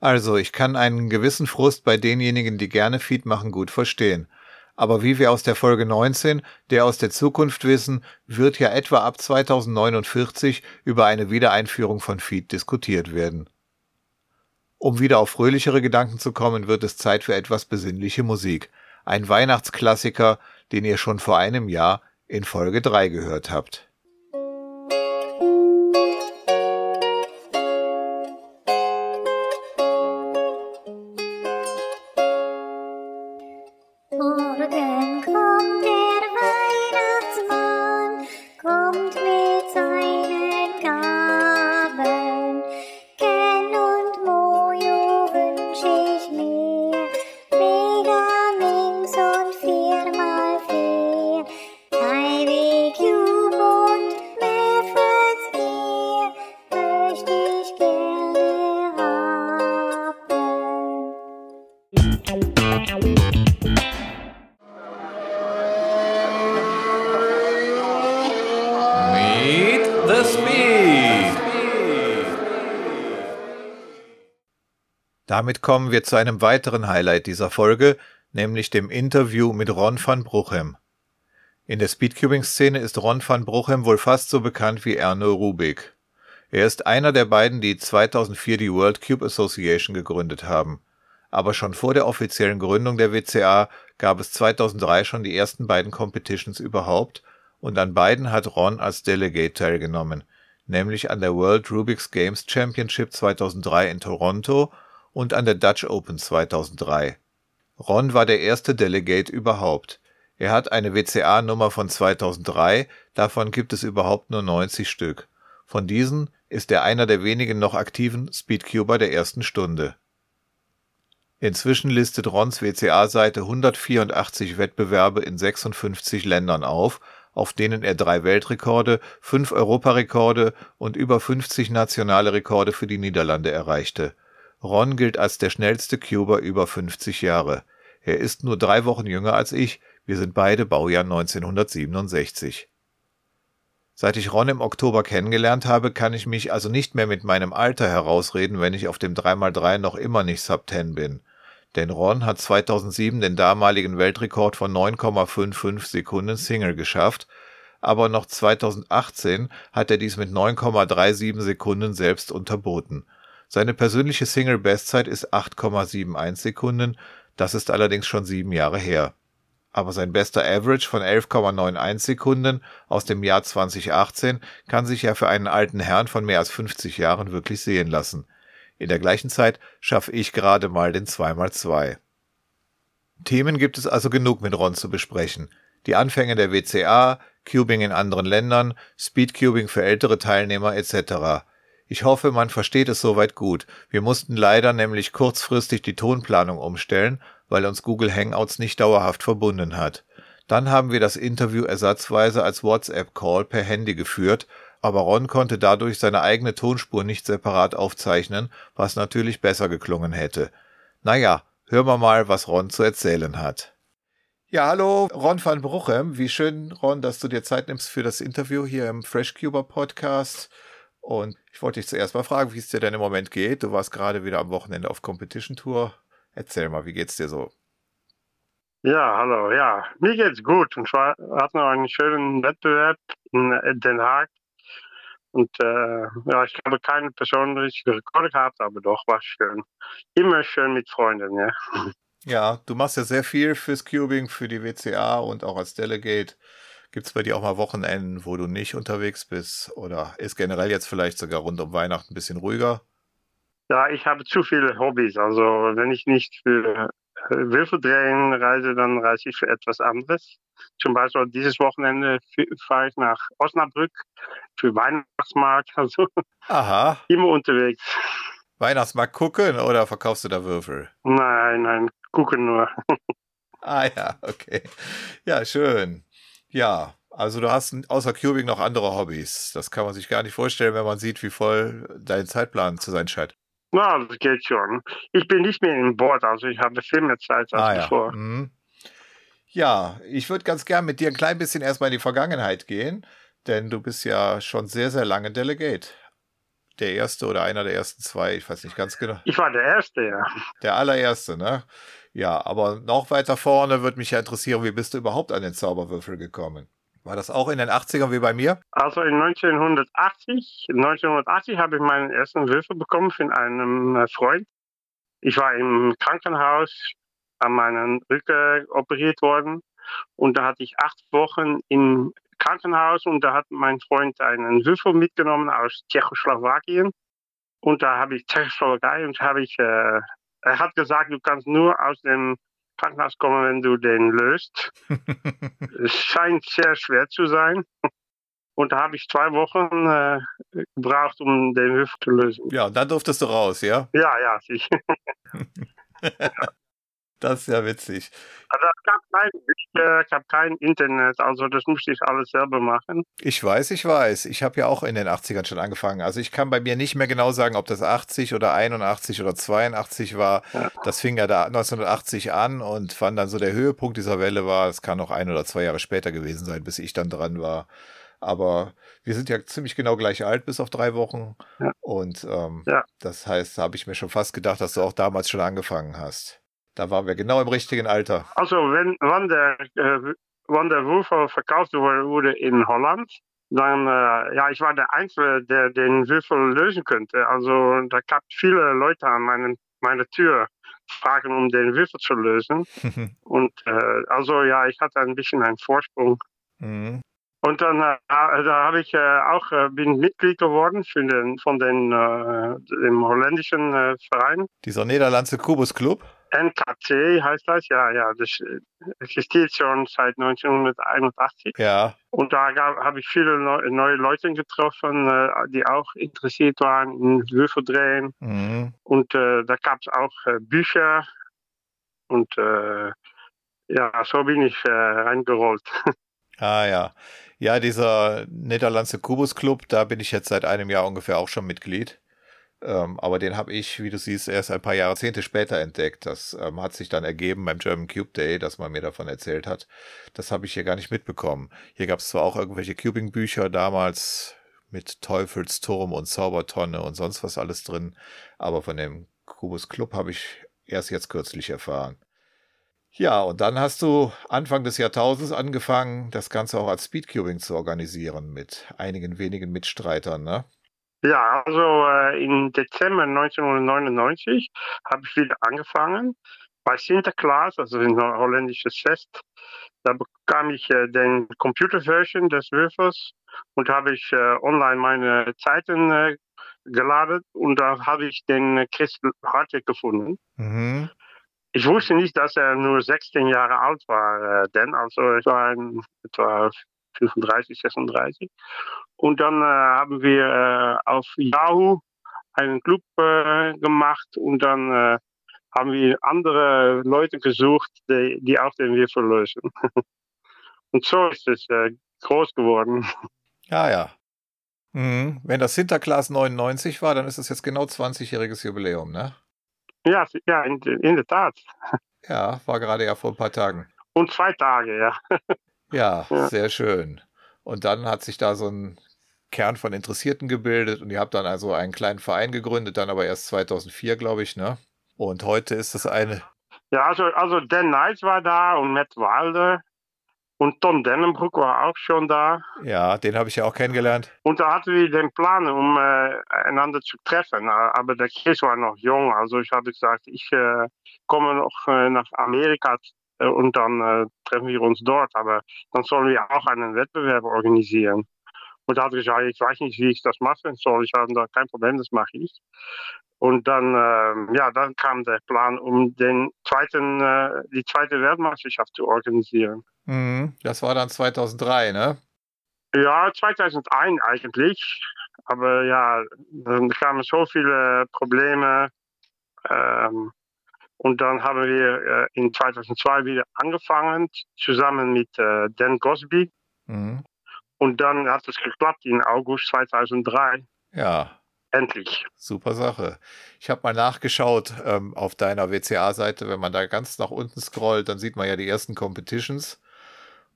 Also, ich kann einen gewissen Frust bei denjenigen, die gerne Feed machen, gut verstehen. Aber wie wir aus der Folge 19, der aus der Zukunft wissen, wird ja etwa ab 2049 über eine Wiedereinführung von Feed diskutiert werden. Um wieder auf fröhlichere Gedanken zu kommen, wird es Zeit für etwas besinnliche Musik. Ein Weihnachtsklassiker, den ihr schon vor einem Jahr in Folge 3 gehört habt. Damit kommen wir zu einem weiteren Highlight dieser Folge, nämlich dem Interview mit Ron van Bruchem. In der Speedcubing-Szene ist Ron van Bruchem wohl fast so bekannt wie Erno Rubik. Er ist einer der beiden, die 2004 die World Cube Association gegründet haben. Aber schon vor der offiziellen Gründung der WCA gab es 2003 schon die ersten beiden Competitions überhaupt und an beiden hat Ron als Delegate teilgenommen, nämlich an der World Rubik's Games Championship 2003 in Toronto und an der Dutch Open 2003. Ron war der erste Delegate überhaupt. Er hat eine WCA-Nummer von 2003, davon gibt es überhaupt nur 90 Stück. Von diesen ist er einer der wenigen noch aktiven Speedcuber der ersten Stunde. Inzwischen listet Rons WCA-Seite 184 Wettbewerbe in 56 Ländern auf, auf denen er drei Weltrekorde, fünf Europarekorde und über 50 nationale Rekorde für die Niederlande erreichte Ron gilt als der schnellste Cuber über 50 Jahre. Er ist nur drei Wochen jünger als ich, wir sind beide Baujahr 1967. Seit ich Ron im Oktober kennengelernt habe, kann ich mich also nicht mehr mit meinem Alter herausreden, wenn ich auf dem 3x3 noch immer nicht Sub 10 bin. Denn Ron hat 2007 den damaligen Weltrekord von 9,55 Sekunden Single geschafft, aber noch 2018 hat er dies mit 9,37 Sekunden selbst unterboten. Seine persönliche Single-Bestzeit ist 8,71 Sekunden, das ist allerdings schon sieben Jahre her. Aber sein bester Average von 11,91 Sekunden aus dem Jahr 2018 kann sich ja für einen alten Herrn von mehr als 50 Jahren wirklich sehen lassen. In der gleichen Zeit schaffe ich gerade mal den 2x2. Themen gibt es also genug mit Ron zu besprechen. Die Anfänge der WCA, Cubing in anderen Ländern, Speedcubing für ältere Teilnehmer etc. Ich hoffe, man versteht es soweit gut. Wir mussten leider nämlich kurzfristig die Tonplanung umstellen, weil uns Google Hangouts nicht dauerhaft verbunden hat. Dann haben wir das Interview ersatzweise als WhatsApp-Call per Handy geführt, aber Ron konnte dadurch seine eigene Tonspur nicht separat aufzeichnen, was natürlich besser geklungen hätte. Naja, hören wir mal, was Ron zu erzählen hat. Ja, hallo, Ron van Bruchem. Wie schön, Ron, dass du dir Zeit nimmst für das Interview hier im FreshCuber Podcast. Und ich wollte dich zuerst mal fragen, wie es dir denn im Moment geht. Du warst gerade wieder am Wochenende auf Competition Tour. Erzähl mal, wie geht's dir so? Ja, hallo, ja. Mir geht's gut. Und zwar hatten wir einen schönen Wettbewerb in Den Haag. Und äh, ja, ich habe keine persönliche Rekorde gehabt, aber doch war schön. Immer schön mit Freunden, ja. Ja, du machst ja sehr viel fürs Cubing, für die WCA und auch als Delegate. Gibt es bei dir auch mal Wochenenden, wo du nicht unterwegs bist? Oder ist generell jetzt vielleicht sogar rund um Weihnachten ein bisschen ruhiger? Ja, ich habe zu viele Hobbys. Also wenn ich nicht für äh, Würfel drehen reise, dann reise ich für etwas anderes. Zum Beispiel dieses Wochenende fahre ich nach Osnabrück für Weihnachtsmarkt. [LAUGHS] Also Aha. immer unterwegs. Weihnachtsmarkt gucken oder verkaufst du da Würfel? Nein, nein, gucken nur. [LAUGHS] ah ja, okay. Ja, schön. Ja, also du hast außer Cubing noch andere Hobbys. Das kann man sich gar nicht vorstellen, wenn man sieht, wie voll dein Zeitplan zu sein scheint. Na, das geht schon. Ich bin nicht mehr im Board, also ich habe viel mehr Zeit als ah, ja. bevor. Mhm. Ja, ich würde ganz gern mit dir ein klein bisschen erstmal in die Vergangenheit gehen, denn du bist ja schon sehr, sehr lange Delegate. Der erste oder einer der ersten zwei, ich weiß nicht ganz genau. Ich war der Erste, ja. Der allererste, ne? Ja, aber noch weiter vorne würde mich ja interessieren, wie bist du überhaupt an den Zauberwürfel gekommen? War das auch in den 80ern wie bei mir? Also in 1980, 1980 habe ich meinen ersten Würfel bekommen von einem äh, Freund. Ich war im Krankenhaus an meinen Rücken operiert worden und da hatte ich acht Wochen im Krankenhaus und da hat mein Freund einen Würfel mitgenommen aus Tschechoslowakien und da habe ich Tschechoslowakei und habe ich, äh, er hat gesagt, du kannst nur aus dem Krankenhaus kommen, wenn du den löst. [LAUGHS] es scheint sehr schwer zu sein. Und da habe ich zwei Wochen äh, gebraucht, um den Würfel zu lösen. Ja, dann durftest du raus, ja? Ja, ja, sicher. [LAUGHS] Das ist ja witzig. Also es gab kein, ich, äh, gab kein Internet, also das musste ich alles selber machen. Ich weiß, ich weiß. Ich habe ja auch in den 80ern schon angefangen. Also ich kann bei mir nicht mehr genau sagen, ob das 80 oder 81 oder 82 war. Ja. Das fing ja da 1980 an und wann dann so der Höhepunkt dieser Welle war, es kann noch ein oder zwei Jahre später gewesen sein, bis ich dann dran war. Aber wir sind ja ziemlich genau gleich alt, bis auf drei Wochen. Ja. Und ähm, ja. das heißt, da habe ich mir schon fast gedacht, dass du auch damals schon angefangen hast. Da waren wir genau im richtigen Alter. Also wenn wann der, äh, wann der Würfel verkauft wurde in Holland, dann, äh, ja, ich war der Einzige, der den Würfel lösen könnte. Also da gab viele Leute an meinen, meiner Tür, fragen, um den Würfel zu lösen. [LAUGHS] Und äh, also ja, ich hatte ein bisschen einen Vorsprung. Mhm. Und dann äh, da habe ich äh, auch äh, bin Mitglied geworden für den, von den, äh, dem holländischen äh, Verein. Dieser Niederlandse Kubus Club? NKC heißt das, ja, ja. Das existiert schon seit 1981. Ja. Und da habe ich viele neu, neue Leute getroffen, äh, die auch interessiert waren in Würfeldrehen. Mhm. Und äh, da gab es auch äh, Bücher. Und äh, ja, so bin ich äh, reingerollt. [LAUGHS] Ah ja. Ja, dieser Niederlandse Kubus Club, da bin ich jetzt seit einem Jahr ungefähr auch schon Mitglied. Ähm, aber den habe ich, wie du siehst, erst ein paar Jahrzehnte später entdeckt. Das ähm, hat sich dann ergeben beim German Cube Day, dass man mir davon erzählt hat. Das habe ich hier gar nicht mitbekommen. Hier gab es zwar auch irgendwelche Cubing-Bücher damals mit Teufelsturm und Zaubertonne und sonst was alles drin, aber von dem Kubus Club habe ich erst jetzt kürzlich erfahren. Ja, und dann hast du Anfang des Jahrtausends angefangen, das Ganze auch als Speedcubing zu organisieren mit einigen wenigen Mitstreitern, ne? Ja, also äh, im Dezember 1999 habe ich wieder angefangen bei Sinterklaas, also ein holländisches Fest. Da bekam ich äh, den Computerversion des Würfels und habe ich äh, online meine Zeiten äh, geladen und da habe ich den Chris Hartwig gefunden. Mhm. Ich wusste nicht, dass er nur 16 Jahre alt war, äh, denn also ich war ein, etwa 35, 36. Und dann äh, haben wir äh, auf Yahoo einen Club äh, gemacht und dann äh, haben wir andere Leute gesucht, die, die auch den Würfel lösen. [LAUGHS] und so ist es äh, groß geworden. Ja, [LAUGHS] ja. Mhm. Wenn das Sinterklaas 99 war, dann ist es jetzt genau 20-jähriges Jubiläum, ne? Ja, ja in, in der Tat. Ja, war gerade ja vor ein paar Tagen. Und zwei Tage, ja. [LAUGHS] Ja, Ja. sehr schön. Und dann hat sich da so ein Kern von Interessierten gebildet und ihr habt dann also einen kleinen Verein gegründet, dann aber erst 2004, glaube ich, ne? Und heute ist das eine, Ja, also, also Dan Knight war da und Matt Wilder. Und Tom Dennenbroek war auch schon da. ja, den habe ich ja auch kennengelernt. Und da hatten wir den Plan, um äh, einander zu treffen. Äh, Aber der Chris war noch jung. Also ich habe gesagt, ich äh, komme noch äh, nach Amerika und dann äh, treffen wir uns dort. Aber dann sollen wir auch einen Wettbewerb organisieren. Und da hat er gesagt, ich weiß nicht, wie ich das machen soll. Ich habe da kein Problem, das mache ich. Und dann, ähm, ja, dann kam der Plan, um den zweiten, äh, die zweite Weltmeisterschaft zu organisieren. Mhm, das war dann 2003, ne? Ja, 2001 eigentlich. Aber ja, dann kamen so viele Probleme. Ähm, und dann haben wir äh, in 2002 wieder angefangen, zusammen mit äh, Dan Gosby. Mhm. Und dann hat es geklappt in August 2003. Ja, Endlich. super Sache. Ich habe mal nachgeschaut ähm, auf deiner WCA-Seite, wenn man da ganz nach unten scrollt, dann sieht man ja die ersten Competitions.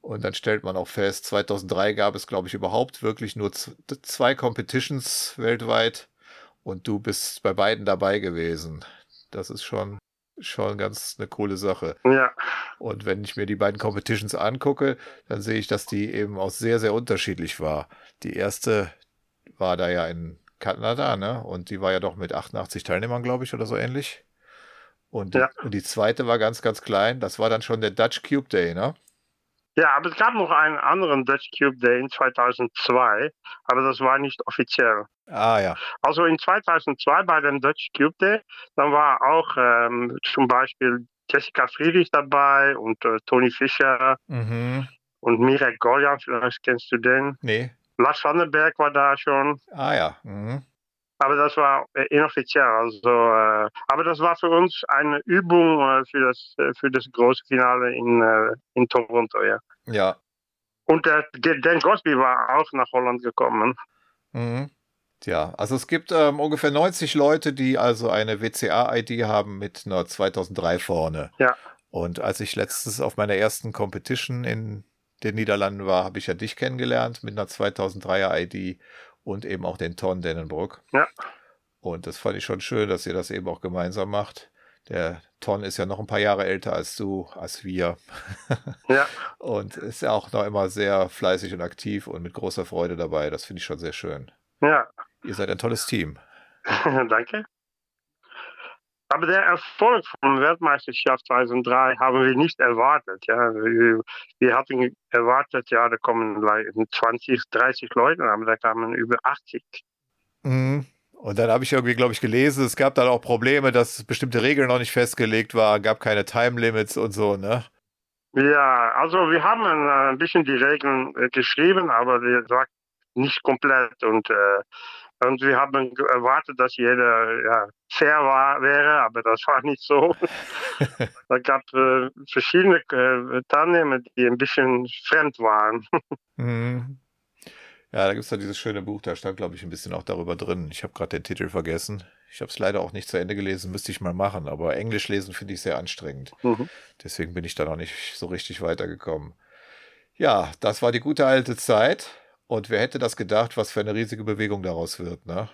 Und dann stellt man auch fest, 2003 gab es, glaube ich, überhaupt wirklich nur zwei Competitions weltweit. Und du bist bei beiden dabei gewesen. Das ist schon, schon ganz eine coole Sache. Ja. Und wenn ich mir die beiden Competitions angucke, dann sehe ich, dass die eben auch sehr, sehr unterschiedlich war. Die erste war da ja in Kanada, ne? Und die war ja doch mit 88 Teilnehmern, glaube ich, oder so ähnlich. Und die, Ja. und die zweite war ganz, ganz klein. Das war dann schon der Dutch Cube Day, ne? Ja, aber es gab noch einen anderen Dutch Cube Day in 2002, aber das war nicht offiziell. Ah ja. Also in 2002 bei dem Dutch Cube Day, dann war auch ähm, zum Beispiel Jessica Friedrich dabei und äh, Tony Fischer Mhm. und Mirek Goljan, vielleicht kennst du den. Nee. Lars Vandenberg war da schon, Ah ja. Mhm. aber das war äh, inoffiziell. Also, äh, aber das war für uns eine Übung äh, für, das, äh, für das große Finale in, äh, in Toronto. Ja. Ja. Und der Dan Gosby war auch nach Holland gekommen. Mhm. Tja, also es gibt ähm, ungefähr 90 Leute, die also eine WCA-ID haben mit einer 2003 vorne. Ja. Und als ich letztens auf meiner ersten Competition in den Niederlanden war, habe ich ja dich kennengelernt mit einer 2003er ID und eben auch den Ton Dennenbrook. Ja. Und das fand ich schon schön, dass ihr das eben auch gemeinsam macht. Der Ton ist ja noch ein paar Jahre älter als du, als wir. [LAUGHS] Ja. Und ist ja auch noch immer sehr fleißig und aktiv und mit großer Freude dabei. Das finde ich schon sehr schön. Ja, Ihr seid ein tolles Team. [LAUGHS] danke. Aber der Erfolg von Weltmeisterschaft 2003 haben wir nicht erwartet. Ja. Wir, wir hatten erwartet, ja, da kommen like 20, 30 Leute, aber da kamen über 80. Mhm. Und dann habe ich irgendwie, glaube ich, gelesen, es gab dann auch Probleme, dass bestimmte Regeln noch nicht festgelegt waren, gab keine Time Limits und so, ne? Ja, also wir haben ein bisschen die Regeln äh, geschrieben, aber wir sagt nicht komplett und äh, und wir haben erwartet, dass jeder ja, fair war, wäre, aber das war nicht so. [LAUGHS] da gab äh, verschiedene äh, Teilnehmer, die ein bisschen fremd waren. [LAUGHS] Mhm. Ja, da gibt es ja dieses schöne Buch, da stand, glaube ich, ein bisschen auch darüber drin. Ich habe gerade den Titel vergessen. Ich habe es leider auch nicht zu Ende gelesen, müsste ich mal machen, aber Englisch lesen finde ich sehr anstrengend. Mhm. Deswegen bin ich da noch nicht so richtig weitergekommen. Ja, das war die gute alte Zeit. Und wer hätte das gedacht, was für eine riesige Bewegung daraus wird, ne?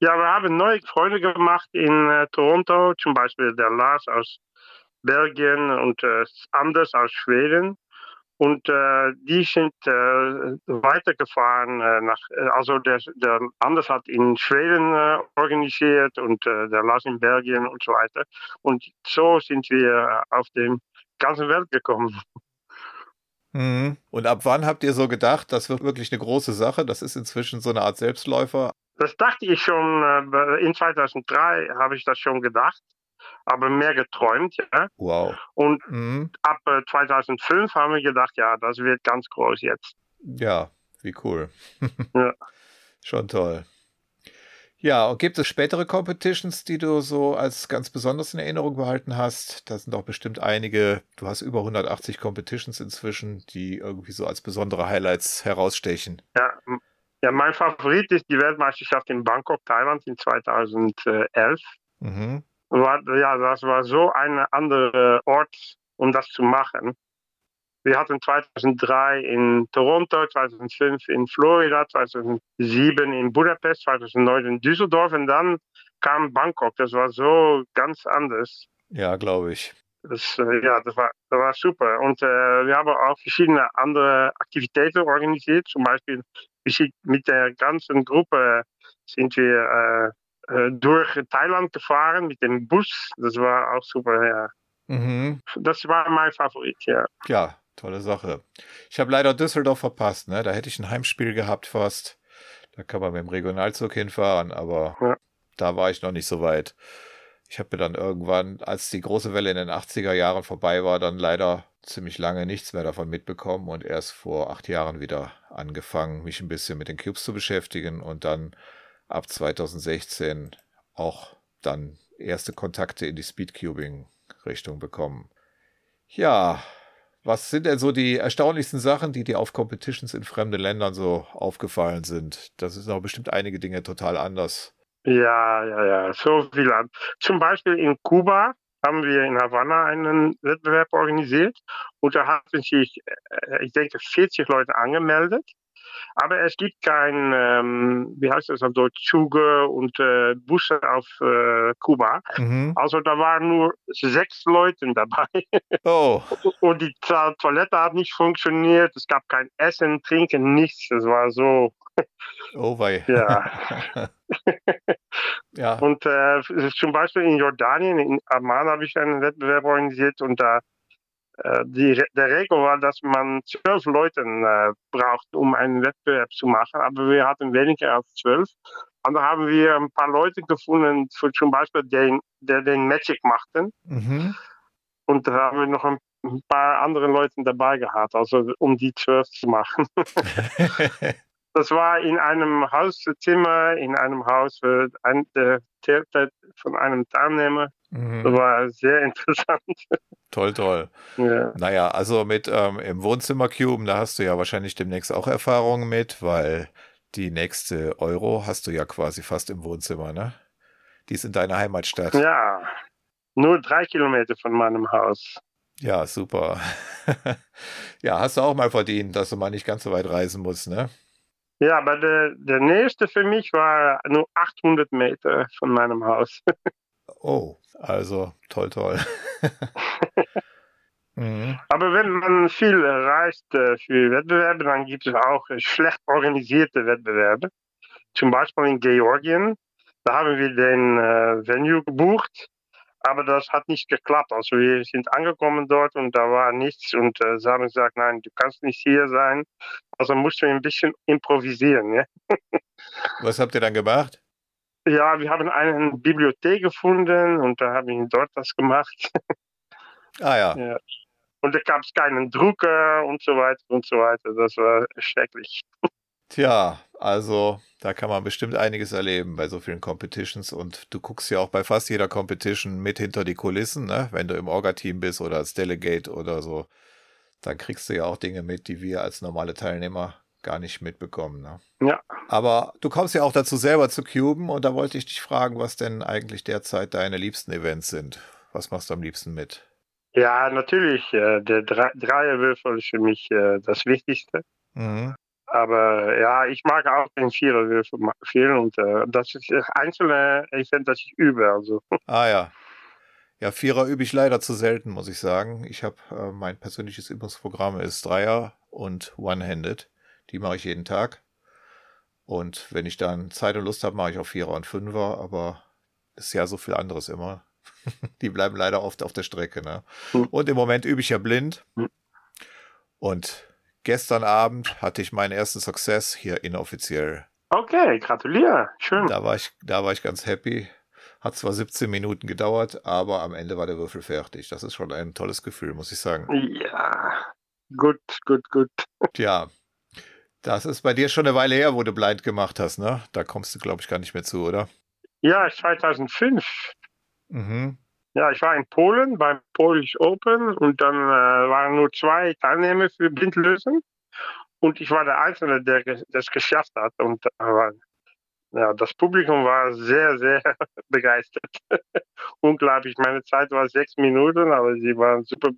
Ja, wir haben neue Freunde gemacht in äh, Toronto, zum Beispiel der Lars aus Belgien und äh, Anders aus Schweden. Und äh, die sind äh, weitergefahren äh, nach, äh, also der, der Anders hat in Schweden organisiert und der Lars in Belgien und so weiter. Und so sind wir auf dem ganzen Welt gekommen. Mhm. Und ab wann habt ihr so gedacht, das wird wirklich eine große Sache? Das ist inzwischen so eine Art Selbstläufer. Das dachte ich schon, äh, in 2003 habe ich das schon gedacht, aber mehr geträumt, ja. Wow. Und Mhm. ab äh, 2005 haben wir gedacht, ja, das wird ganz groß jetzt. Ja, wie cool. Ja. [LAUGHS] Schon toll. Ja, und gibt es spätere Competitions, die du so als ganz besonders in Erinnerung behalten hast? Da sind doch bestimmt einige, du hast über 180 Competitions inzwischen, die irgendwie so als besondere Highlights herausstechen. Ja, ja, mein Favorit ist die Weltmeisterschaft in Bangkok, Thailand in 2011. Mhm. War, ja, das war so ein anderer Ort, um das zu machen. Wir hatten 2003 in Toronto, 2005 in Florida, 2007 in Budapest, 2009 in Düsseldorf und dann kam Bangkok. Das war so ganz anders. Ja, glaube ich. Das, äh, ja, das war, das war super. Und äh, wir haben auch verschiedene andere Aktivitäten organisiert. Zum Beispiel mit der ganzen Gruppe sind wir äh, äh, durch Thailand gefahren mit dem Bus. Das war auch super, ja. Mhm. Das war mein Favorit, ja. Ja, tolle Sache. Ich habe leider Düsseldorf verpasst, ne? Da hätte ich ein Heimspiel gehabt fast. Da kann man mit dem Regionalzug hinfahren, aber ja. da war ich noch nicht so weit. Ich habe mir dann irgendwann, als die große Welle in den 80er Jahren vorbei war, dann leider ziemlich lange nichts mehr davon mitbekommen und erst vor acht Jahren wieder angefangen, mich ein bisschen mit den Cubes zu beschäftigen und dann ab 2016 auch dann erste Kontakte in die Speedcubing-Richtung bekommen. Ja, was sind denn so die erstaunlichsten Sachen, die dir auf Competitions in fremden Ländern so aufgefallen sind? Das sind auch bestimmt einige Dinge total anders. Ja, ja, ja, so viel an. Zum Beispiel in Kuba haben wir in Havanna einen Wettbewerb organisiert und da hatten sich, äh, ich denke, 40 Leute angemeldet. Aber es gibt kein, ähm, wie heißt das auf Deutsch, Züge und äh, Busse auf äh, Kuba. Mhm. Also da waren nur sechs Leute dabei. [LAUGHS] Oh. Und die Toilette hat nicht funktioniert. Es gab kein Essen, Trinken, nichts. Es war so. [LAUGHS] Oh wei. Ja. [LAUGHS] ja. Und äh, zum Beispiel in Jordanien, in Amman habe ich einen Wettbewerb organisiert und da die, der Regel war, dass man zwölf Leute äh, braucht, um einen Wettbewerb zu machen, aber wir hatten weniger als zwölf. Und da haben wir ein paar Leute gefunden, für zum Beispiel den, der den Magic machten. Mhm. Und da haben wir noch ein paar andere Leute dabei gehabt, also um die zwölf zu machen. [LAUGHS] das war in einem Hauszimmer, in einem Haus ein, der, der, von einem Teilnehmer. Mhm. Das war sehr [LAUGHS] interessant. Toll, toll. Ja. Naja, also mit ähm, im Wohnzimmer Cube, da hast du ja wahrscheinlich demnächst auch Erfahrungen mit, weil die nächste Euro hast du ja quasi fast im Wohnzimmer, ne? Die ist in deiner Heimatstadt. Ja, nur drei Kilometer von meinem Haus. Ja, super. [LAUGHS] ja, hast du auch mal verdient, dass du mal nicht ganz so weit reisen musst, ne? Ja, aber der, der nächste für mich war nur 800 Meter von meinem Haus. [LAUGHS] oh, also toll, toll. [LAUGHS] mhm. Aber wenn man viel reist äh, für Wettbewerbe, dann gibt es auch schlecht organisierte Wettbewerbe. Zum Beispiel in Georgien, da haben wir den äh, Venue gebucht, aber das hat nicht geklappt. Also wir sind angekommen dort und da war nichts und äh, sie haben gesagt, nein, du kannst nicht hier sein. Also mussten wir ein bisschen improvisieren. Ja? Was habt ihr dann gemacht? Ja, wir haben eine Bibliothek gefunden und da habe ich dort das gemacht. [LAUGHS] Ah ja. ja. Und da gab es keinen Drucker und so weiter und so weiter. Das war schrecklich. Tja, also da kann man bestimmt einiges erleben bei so vielen Competitions und du guckst ja auch bei fast jeder Competition mit hinter die Kulissen, ne? Wenn du im Orga-Team bist oder als Delegate oder so, dann kriegst du ja auch Dinge mit, die wir als normale Teilnehmer gar nicht mitbekommen. Ne? Ja. Aber du kommst ja auch dazu selber zu cuben und da wollte ich dich fragen, was denn eigentlich derzeit deine liebsten Events sind. Was machst du am liebsten mit? Ja, natürlich. Äh, der Dreierwürfel ist für mich äh, das Wichtigste. Mhm. Aber ja, ich mag auch den Viererwürfel viel und äh, das ist einzelne Event, das ich übe. Also. [LAUGHS] Ah ja. Ja, Vierer übe ich leider zu selten, muss ich sagen. Ich habe äh, mein persönliches Übungsprogramm ist Dreier und One-Handed. Die mache ich jeden Tag. Und wenn ich dann Zeit und Lust habe, mache ich auch Vierer und Fünfer, aber ist ja so viel anderes immer. [LAUGHS] Die bleiben leider oft auf der Strecke. Ne? Und im Moment übe ich ja blind. Und gestern Abend hatte ich meinen ersten Success hier inoffiziell. Okay, gratuliere. Schön. Da war ich, da war ich ganz happy. Hat zwar 17 Minuten gedauert, aber am Ende war der Würfel fertig. Das ist schon ein tolles Gefühl, muss ich sagen. Ja, gut, gut, gut. Tja, das ist bei dir schon eine Weile her, wo du blind gemacht hast, ne? Da kommst du, glaube ich, gar nicht mehr zu, oder? Ja, 2005. Mhm. Ja, ich war in Polen beim Polish Open und dann äh, waren nur zwei Teilnehmer für Blindlösen. Und ich war der Einzige, der das geschafft hat. Und äh, ja, das Publikum war sehr, sehr [LAUGHS] begeistert. [LAUGHS] Unglaublich. Meine Zeit war sechs Minuten, aber sie waren super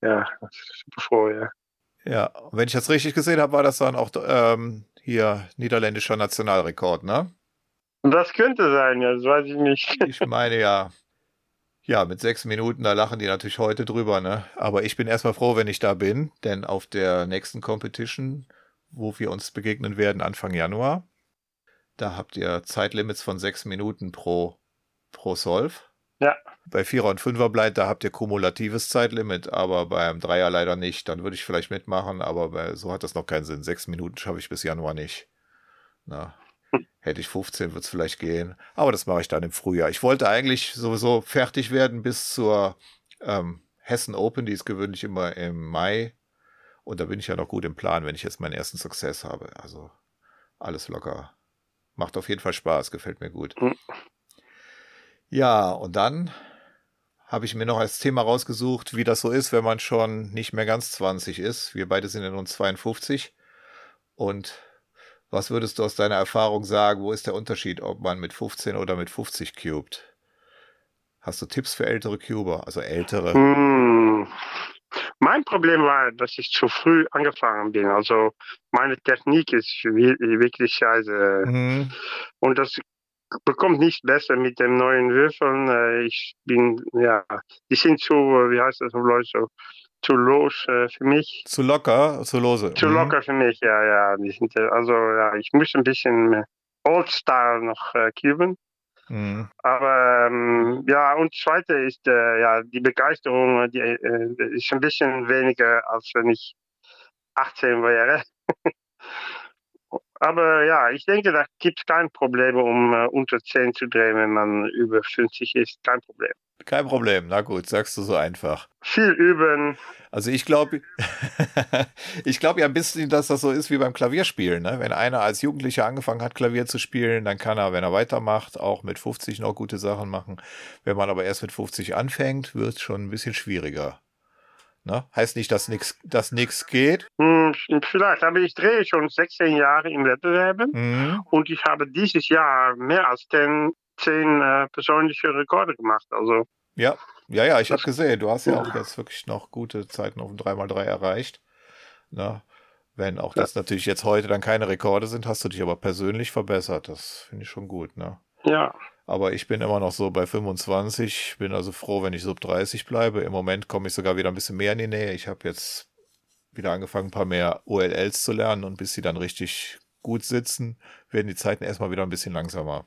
ja, super froh, ja. Ja, und wenn ich das richtig gesehen habe, war das dann auch ähm, hier niederländischer Nationalrekord, ne? Das könnte sein, ja, das weiß ich nicht. Ich meine ja, ja, mit sechs Minuten, da lachen die natürlich heute drüber, ne? Aber ich bin erstmal froh, wenn ich da bin, denn auf der nächsten Competition, wo wir uns begegnen werden, Anfang Januar, da habt ihr Zeitlimits von sechs Minuten pro, pro Solve. Ja. Bei Vierer und Fünfer bleibt, da habt ihr kumulatives Zeitlimit, aber beim Dreier leider nicht. Dann würde ich vielleicht mitmachen, aber bei, so hat das noch keinen Sinn. Sechs Minuten schaffe ich bis Januar nicht. Na, hätte ich 15, wird es vielleicht gehen. Aber das mache ich dann im Frühjahr. Ich wollte eigentlich sowieso fertig werden bis zur ähm, Hessen Open, die ist gewöhnlich immer im Mai. Und da bin ich ja noch gut im Plan, wenn ich jetzt meinen ersten Success habe. Also alles locker. Macht auf jeden Fall Spaß, gefällt mir gut. Ja, und dann habe ich mir noch als Thema rausgesucht, wie das so ist, wenn man schon nicht mehr ganz 20 ist. Wir beide sind ja nun 52. Und was würdest du aus deiner Erfahrung sagen? Wo ist der Unterschied, ob man mit 15 oder mit 50 cubed? Hast du Tipps für ältere Cuber, also ältere? Hm. Mein Problem war, dass ich zu früh angefangen bin. Also meine Technik ist wirklich scheiße. Mhm. Und das bekommt nicht besser mit dem neuen Würfeln. Äh, Ich bin, ja, die sind zu, wie heißt das auf Deutsch, so, zu los äh, für mich. Zu locker, zu lose. Zu Mhm. locker für mich, ja, ja. Die sind, äh, also, ja, ich muss ein bisschen Old-Style noch äh, cuben. Mhm. Aber ähm, ja, und zweite ist äh, ja die Begeisterung, die äh, ist ein bisschen weniger, als wenn ich 18 wäre. [LAUGHS] Aber ja, ich denke, da gibt es kein Problem, um äh, unter 10 zu drehen, wenn man über 50 ist. Kein Problem. Kein Problem, na gut, sagst du so einfach. Viel üben. Also ich glaube, [LAUGHS] ich glaube ja ein bisschen, dass das so ist wie beim Klavierspielen. Ne? Wenn einer als Jugendlicher angefangen hat, Klavier zu spielen, dann kann er, wenn er weitermacht, auch mit 50 noch gute Sachen machen. Wenn man aber erst mit 50 anfängt, wird es schon ein bisschen schwieriger. Ne? Heißt nicht, dass nichts dass nix geht. Hm, vielleicht, aber ich drehe schon 16 Jahre in Wettbewerben Mhm. und ich habe dieses Jahr mehr als 10, 10 äh, persönliche Rekorde gemacht. Also Ja, ja, ja, ich habe gesehen, du hast ja auch jetzt wirklich noch gute Zeiten auf dem 3x3 erreicht. Ne? Wenn auch das natürlich jetzt heute dann keine Rekorde sind, hast du dich aber persönlich verbessert. Das finde ich schon gut, ne? Ja. Aber ich bin immer noch so bei 25, bin also froh, wenn ich sub 30 bleibe. Im Moment komme ich sogar wieder ein bisschen mehr in die Nähe. Ich habe jetzt wieder angefangen, ein paar mehr OLLs zu lernen und bis sie dann richtig gut sitzen, werden die Zeiten erstmal wieder ein bisschen langsamer.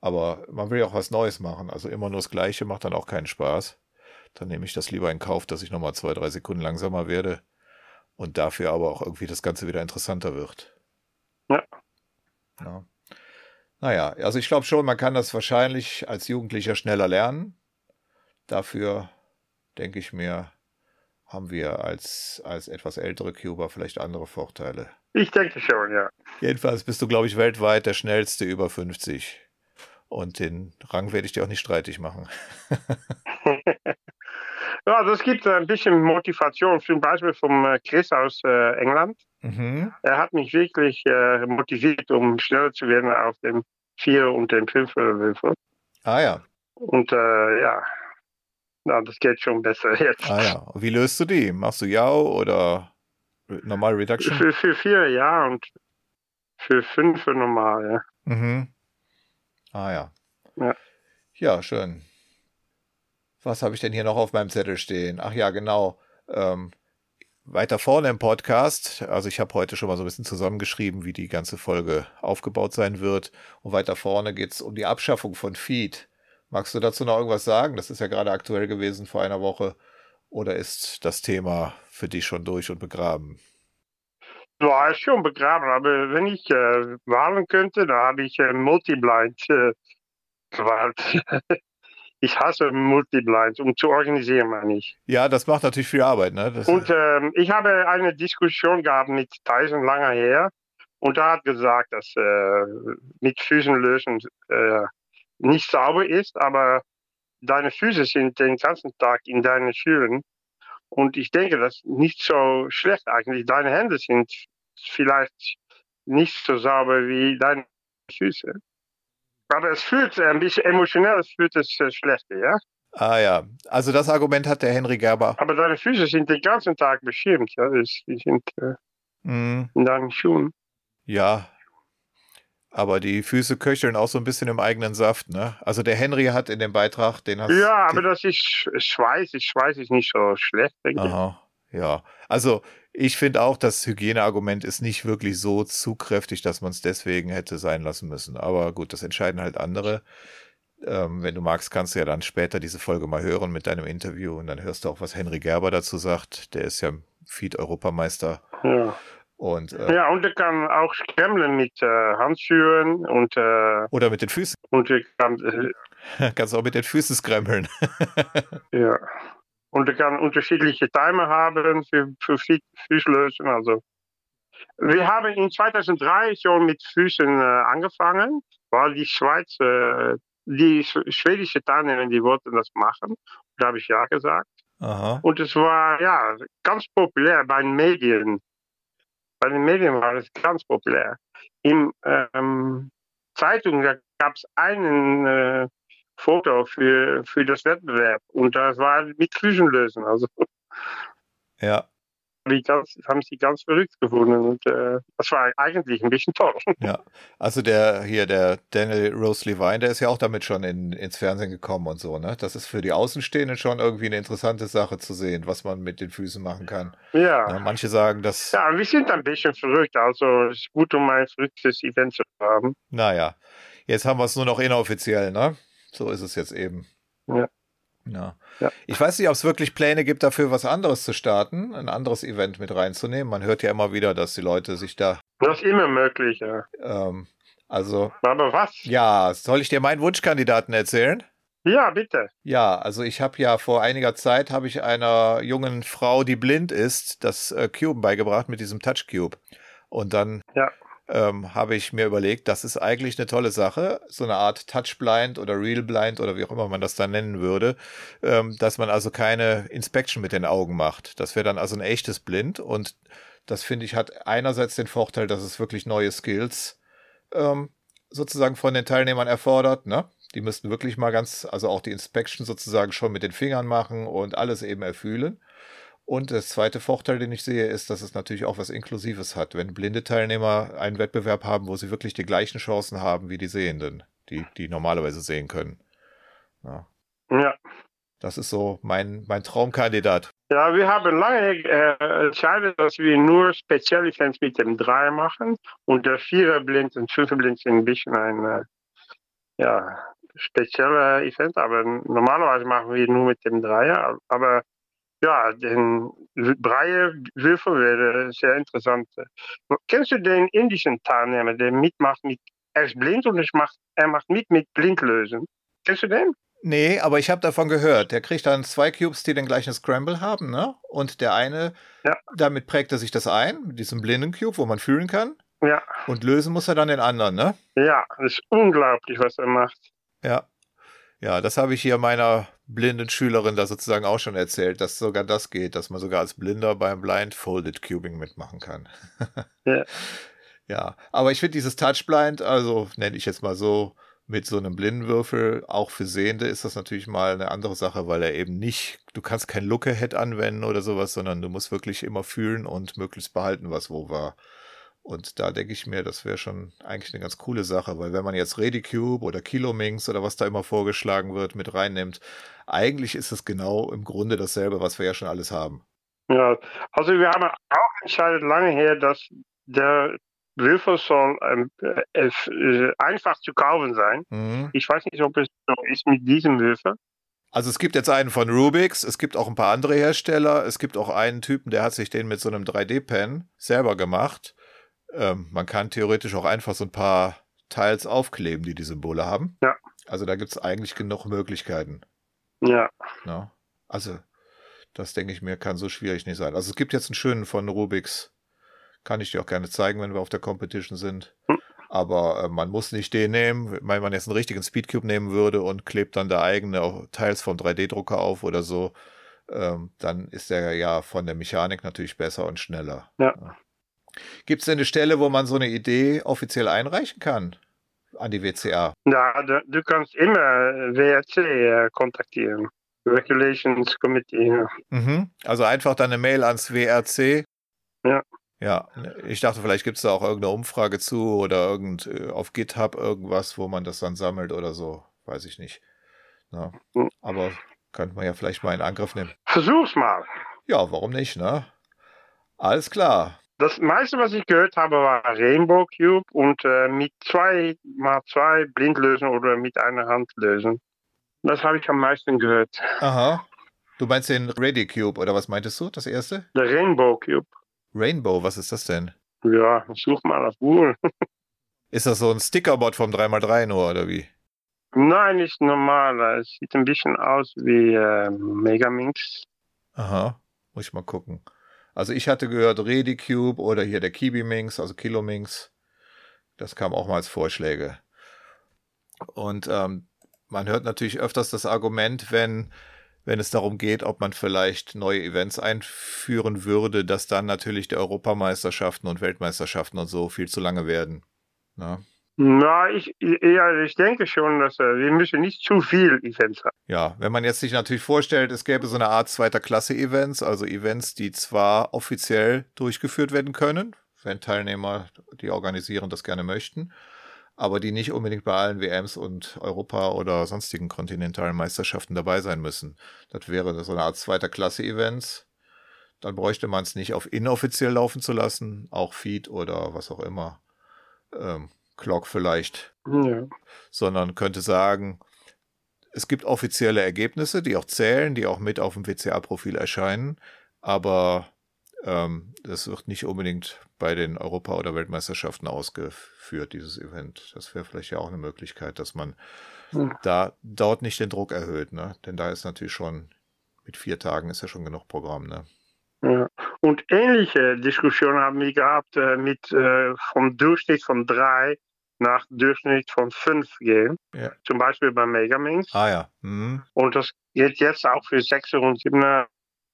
Aber man will ja auch was Neues machen. Also immer nur das Gleiche macht dann auch keinen Spaß. Dann nehme ich das lieber in Kauf, dass ich nochmal zwei, drei Sekunden langsamer werde und dafür aber auch irgendwie das Ganze wieder interessanter wird. Ja. ja. Naja, also ich glaube schon, man kann das wahrscheinlich als Jugendlicher schneller lernen. Dafür denke ich mir, haben wir als, als etwas ältere Cuber vielleicht andere Vorteile. Ich denke schon, ja. Jedenfalls bist du, glaube ich, weltweit der schnellste über 50. Und den Rang werde ich dir auch nicht streitig machen. [LAUGHS] Ja, das gibt ein bisschen Motivation, zum Beispiel vom äh, Chris aus äh, England. Mhm. Er hat mich wirklich äh, motiviert, um schneller zu werden auf dem Vier- und dem Fünfer-Würfel. Ah ja, Und äh, ja, na, das geht schon besser jetzt. ah ja. Und Wie löst du die? Machst du Yao oder normal Reduction? Für, für vier ja und für fünf normal, ja. Mhm. Ah ja. Ja. Ja, schön. Was habe ich denn hier noch auf meinem Zettel stehen? Ach ja, genau. Ähm, weiter vorne im Podcast, also ich habe heute schon mal so ein bisschen zusammengeschrieben, wie die ganze Folge aufgebaut sein wird. Und weiter vorne geht es um die Abschaffung von Feed. Magst du dazu noch irgendwas sagen? Das ist ja gerade aktuell gewesen vor einer Woche. Oder ist das Thema für dich schon durch und begraben? Ja, ist schon begraben, aber wenn ich äh, wählen könnte, dann habe ich äh, Multiblind äh, [LAUGHS] gewählt. Ich hasse Multiblind, um zu organisieren, meine ich. Ja, das macht natürlich viel Arbeit, ne? Das, Und ähm, ich habe eine Diskussion gehabt mit Tyson lange her und er hat gesagt, dass äh, mit Füßen lösen äh, nicht sauber ist, aber deine Füße sind den ganzen Tag in deinen Schuhen und ich denke, das ist nicht so schlecht eigentlich. Deine Hände sind vielleicht nicht so sauber wie deine Füße. Aber es fühlt ein bisschen emotionell, es fühlt es äh, schlechter, ja? Ah ja, also das Argument hat der Henry Gerber. Aber deine Füße sind den ganzen Tag beschirmt. Ja? Die sind äh, mhm. in deinen Schuhen. Ja, aber die Füße köcheln auch so ein bisschen im eigenen Saft, ne? Also der Henry hat in dem Beitrag, den hast Ja, aber das ist Schweiß. Schweiß ist nicht so schlecht, denke Aha, ja. Also ich finde auch, das Hygieneargument ist nicht wirklich so zugkräftig, dass man es deswegen hätte sein lassen müssen. Aber gut, das entscheiden halt andere. Ähm, wenn du magst, kannst du ja dann später diese Folge mal hören mit deinem Interview und dann hörst du auch, was Henry Gerber dazu sagt. Der ist ja Feed-Europameister. Ja. Und, äh, ja, und er kann auch scrammeln mit äh, Handschuhen und. Äh, oder mit den Füßen. Und er kann. Äh, [LAUGHS] Kannst auch mit den Füßen scrammeln. [LAUGHS] ja. Und er kann unterschiedliche Timer haben für, für Füßlösen. Also. Wir haben in 2003 schon mit Füßen äh, angefangen, weil die Schweiz, äh, die schwedische Teilnehmer, die wollten das machen. Da habe ich ja gesagt. Aha. Und es war ja ganz populär bei den Medien bei den Medien war es ganz populär. Im ähm, Zeitung gab es einen äh, Foto für, für das Wettbewerb und das war mit Füßenlösen. Also ja. Die ganz, haben sie ganz verrückt gefunden und äh, das war eigentlich ein bisschen toll. [LAUGHS] Ja, also der hier, der Daniel Rose Levine, der ist ja auch damit schon in, ins Fernsehen gekommen und so, ne? Das ist für die Außenstehenden schon irgendwie eine interessante Sache zu sehen, was man mit den Füßen machen kann. Ja. ja manche sagen, dass. Ja, wir sind ein bisschen verrückt, also es ist gut, um ein verrücktes Event zu haben. Naja, jetzt haben wir es nur noch inoffiziell, ne? So ist es jetzt eben. Ja. Ja. ja. Ich weiß nicht, ob es wirklich Pläne gibt, dafür was anderes zu starten, ein anderes Event mit reinzunehmen. Man hört ja immer wieder, dass die Leute sich da. Das ist immer möglich, ja. Ähm, also. Aber was? Ja, soll ich dir meinen Wunschkandidaten erzählen? Ja, bitte. Ja, also ich habe ja vor einiger Zeit habe ich einer jungen Frau, die blind ist, das äh, Cube beigebracht mit diesem Touch Cube. Und dann ja ähm, habe ich mir überlegt, das ist eigentlich eine tolle Sache, so eine Art Touch-Blind oder Real-Blind oder wie auch immer man das dann nennen würde, ähm, dass man also keine Inspection mit den Augen macht. Das wäre dann also ein echtes Blind und das finde ich hat einerseits den Vorteil, dass es wirklich neue Skills ähm, sozusagen von den Teilnehmern erfordert, ne? Die müssten wirklich mal ganz, also auch die Inspection sozusagen schon mit den Fingern machen und alles eben erfühlen. Und der zweite Vorteil, den ich sehe, ist, dass es natürlich auch was Inklusives hat. Wenn blinde Teilnehmer einen Wettbewerb haben, wo sie wirklich die gleichen Chancen haben wie die Sehenden, die, die normalerweise sehen können. Ja. ja. Das ist so mein, mein Traumkandidat. Ja, wir haben lange äh, entschieden, dass wir nur Spezialevents mit dem Dreier machen. Und der Viererblind und Fünferblind sind ein bisschen ein äh, ja, spezieller Event. Aber normalerweise machen wir nur mit dem Dreier. Aber ja, den Breiewürfel wäre sehr interessant. Kennst du den indischen Teilnehmer, der mitmacht mit, er ist blind und ich macht, er macht mit mit Blindlösen? Kennst du den? Nee, aber ich habe davon gehört. Der kriegt dann zwei Cubes, die den gleichen Scramble haben, ne? Und der eine, ja. damit prägt er sich das ein, mit diesem blinden Cube, wo man fühlen kann. Ja. Und lösen muss er dann den anderen, ne? Ja, das ist unglaublich, was er macht. Ja. Ja, das habe ich hier meiner blinden Schülerin da sozusagen auch schon erzählt, dass sogar das geht, dass man sogar als Blinder beim Blindfolded Cubing mitmachen kann. [LAUGHS] ja. Ja, aber ich finde dieses Touchblind, also nenne ich jetzt mal so, mit so einem Blindenwürfel, auch für Sehende ist das natürlich mal eine andere Sache, weil er eben nicht, du kannst kein Look-Ahead anwenden oder sowas, sondern du musst wirklich immer fühlen und möglichst behalten, was wo war. Und da denke ich mir, das wäre schon eigentlich eine ganz coole Sache, weil wenn man jetzt Redicube oder Kilominx oder was da immer vorgeschlagen wird mit reinnimmt, eigentlich ist es genau im Grunde dasselbe, was wir ja schon alles haben. Ja, also wir haben auch entscheidet lange her, dass der Würfel soll ähm, äh, äh, einfach zu kaufen sein. Mhm. Ich weiß nicht, ob es so ist mit diesem Würfel. Also es gibt jetzt einen von Rubix, es gibt auch ein paar andere Hersteller, es gibt auch einen Typen, der hat sich den mit so einem 3D-Pen selber gemacht. Ähm, man kann theoretisch auch einfach so ein paar Teils aufkleben, die die Symbole haben. Ja. Also da gibt es eigentlich genug Möglichkeiten. Ja. ja. Also das denke ich mir, kann so schwierig nicht sein. Also es gibt jetzt einen schönen von Rubix. Kann ich dir auch gerne zeigen, wenn wir auf der Competition sind. Hm. Aber äh, man muss nicht den nehmen. Wenn man jetzt einen richtigen Speedcube nehmen würde und klebt dann da eigene Teils vom 3D-Drucker auf oder so, ähm, dann ist der ja von der Mechanik natürlich besser und schneller. Ja. ja. Gibt es denn eine Stelle, wo man so eine Idee offiziell einreichen kann an die WCA? Ja, du, du kannst immer WRC äh, kontaktieren. Regulations Committee. Ja. Mhm. Also einfach dann eine Mail ans WRC. Ja. Ja, ich dachte, vielleicht gibt es da auch irgendeine Umfrage zu oder irgend äh, auf GitHub irgendwas, wo man das dann sammelt oder so. Weiß ich nicht. Ja. Hm. Aber könnte man ja vielleicht mal in Angriff nehmen. Versuch's mal. Ja, warum nicht, ne? Alles klar. Das meiste, was ich gehört habe, war Rainbow Cube und äh, mit zwei mal zwei blind lösen oder mit einer Hand lösen. Das habe ich am meisten gehört. Aha. Du meinst den Ready Cube oder was meintest du, das erste? Der Rainbow Cube. Rainbow, was ist das denn? Ja, such mal auf Google. [LAUGHS] Ist das so ein Stickerbot vom 3x3 nur oder wie? Nein, nicht normal. Es sieht ein bisschen aus wie äh, Megaminx. Aha, muss ich mal gucken. Also ich hatte gehört Redicube oder hier der Kibiminx, also Kilominx. Das kam auch mal als Vorschläge. Und ähm, man hört natürlich öfters das Argument, wenn, wenn es darum geht, ob man vielleicht neue Events einführen würde, dass dann natürlich die Europameisterschaften und Weltmeisterschaften und so viel zu lange werden. Na? Na, ich, ja, ich denke schon, dass wir müssen nicht zu viel Events haben. Ja, wenn man jetzt sich natürlich vorstellt, es gäbe so eine Art zweiter Klasse Events, also Events, die zwar offiziell durchgeführt werden können, wenn Teilnehmer, die organisieren, das gerne möchten, aber die nicht unbedingt bei allen WMs und Europa- oder sonstigen kontinentalen Meisterschaften dabei sein müssen. Das wäre so eine Art zweiter Klasse Events. Dann bräuchte man es nicht auf inoffiziell laufen zu lassen, auch Feed oder was auch immer. Ähm, Clock vielleicht, Ja. sondern könnte sagen, es gibt offizielle Ergebnisse, die auch zählen, die auch mit auf dem WCA-Profil erscheinen, aber ähm, das wird nicht unbedingt bei den Europa- oder Weltmeisterschaften ausgeführt, dieses Event. Das wäre vielleicht ja auch eine Möglichkeit, dass man Hm. da dort nicht den Druck erhöht, ne? Denn da ist natürlich schon, mit vier Tagen ist ja schon genug Programm, ne? Ja. Und ähnliche Diskussionen haben wir gehabt äh, mit äh, vom Durchschnitt von drei nach Durchschnitt von fünf gehen. Ja. Zum Beispiel bei Megaminx. Ah ja. Mhm. Und das geht jetzt auch für Sechser und Siebener.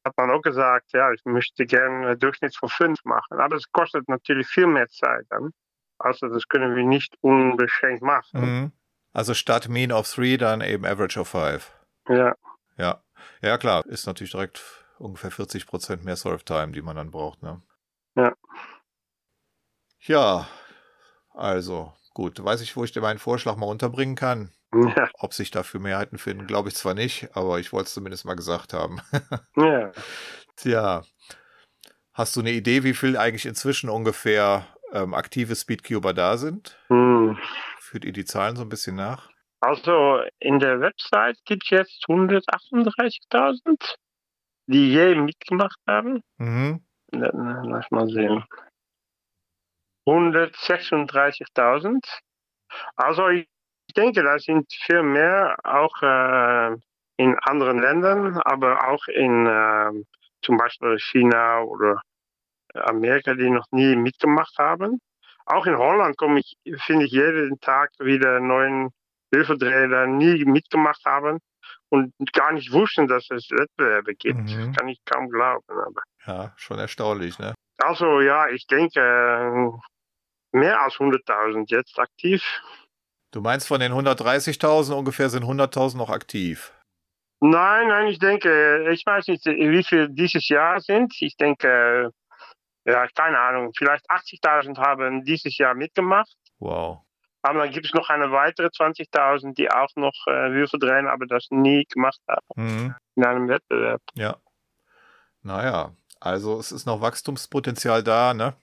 Hat man auch gesagt, ja, ich möchte gerne einen Durchschnitt von fünf machen. Aber es kostet natürlich viel mehr Zeit dann. Also das können wir nicht unbeschränkt machen. Mhm. Also statt Mean of Three dann eben Average of Five. Ja. Ja. Ja, klar. Ist natürlich direkt ungefähr 40 Prozent mehr Solve Time, die man dann braucht, ne? Ja. Ja. Also, gut. Weiß ich, wo ich dir meinen Vorschlag mal unterbringen kann. Ja. Ob sich dafür Mehrheiten finden, glaube ich zwar nicht, aber ich wollte es zumindest mal gesagt haben. [LAUGHS] Ja. Tja. Hast du eine Idee, wie viel eigentlich inzwischen ungefähr ähm, aktive Speedcuber da sind? Hm. Führt ihr die Zahlen so ein bisschen nach? Also in der Website gibt es jetzt 138.000, die je mitgemacht haben. Mhm. La- la- Lass mal sehen. 136.000. Also ich denke, da sind viel mehr auch äh, in anderen Ländern, aber auch in äh, zum Beispiel China oder Amerika, die noch nie mitgemacht haben. Auch in Holland komme ich, finde ich jeden Tag wieder neuen Hilfeträger, nie mitgemacht haben und gar nicht wussten, dass es Wettbewerbe gibt. Mhm. Kann ich kaum glauben. Aber. Ja, schon erstaunlich, ne? Also ja, ich denke mehr als 100.000 jetzt aktiv. Du meinst von den 130.000 ungefähr sind 100.000 noch aktiv. Nein, nein, ich denke, ich weiß nicht, wie viel dieses Jahr sind. Ich denke, ja, keine Ahnung, vielleicht 80.000 haben dieses Jahr mitgemacht. Wow. Aber dann gibt es noch eine weitere 20.000, die auch noch äh, Würfel drehen, aber das nie gemacht haben Mhm. in einem Wettbewerb. Ja. Naja, also es ist noch Wachstumspotenzial da, ne?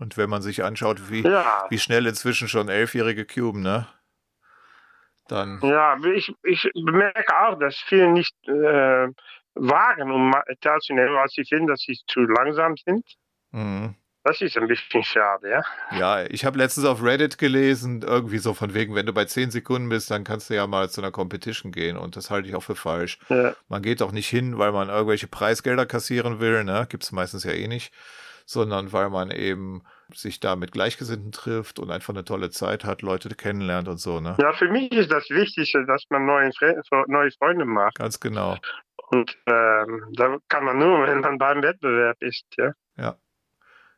Und wenn man sich anschaut, wie, Ja. wie schnell inzwischen schon elfjährige Cuben, ne? Dann, Ja, ich, ich bemerke auch, dass viele nicht äh, wagen, um teilzunehmen, weil sie finden, dass sie zu langsam sind. mhm. Das ist ein bisschen schade, ja. Ja, ich habe letztens auf Reddit gelesen, irgendwie so von wegen, wenn du bei 10 Sekunden bist, dann kannst du ja mal zu einer Competition gehen und das halte ich auch für falsch. Ja. Man geht auch nicht hin, weil man irgendwelche Preisgelder kassieren will, ne? Gibt es meistens ja eh nicht, sondern weil man eben sich da mit Gleichgesinnten trifft und einfach eine tolle Zeit hat, Leute kennenlernt und so, ne? Ja, für mich ist das Wichtigste, dass man neue, Fre neue Freunde macht. Ganz genau. Und ähm, da kann man nur, [LAUGHS] wenn man beim Wettbewerb ist, ja. Ja.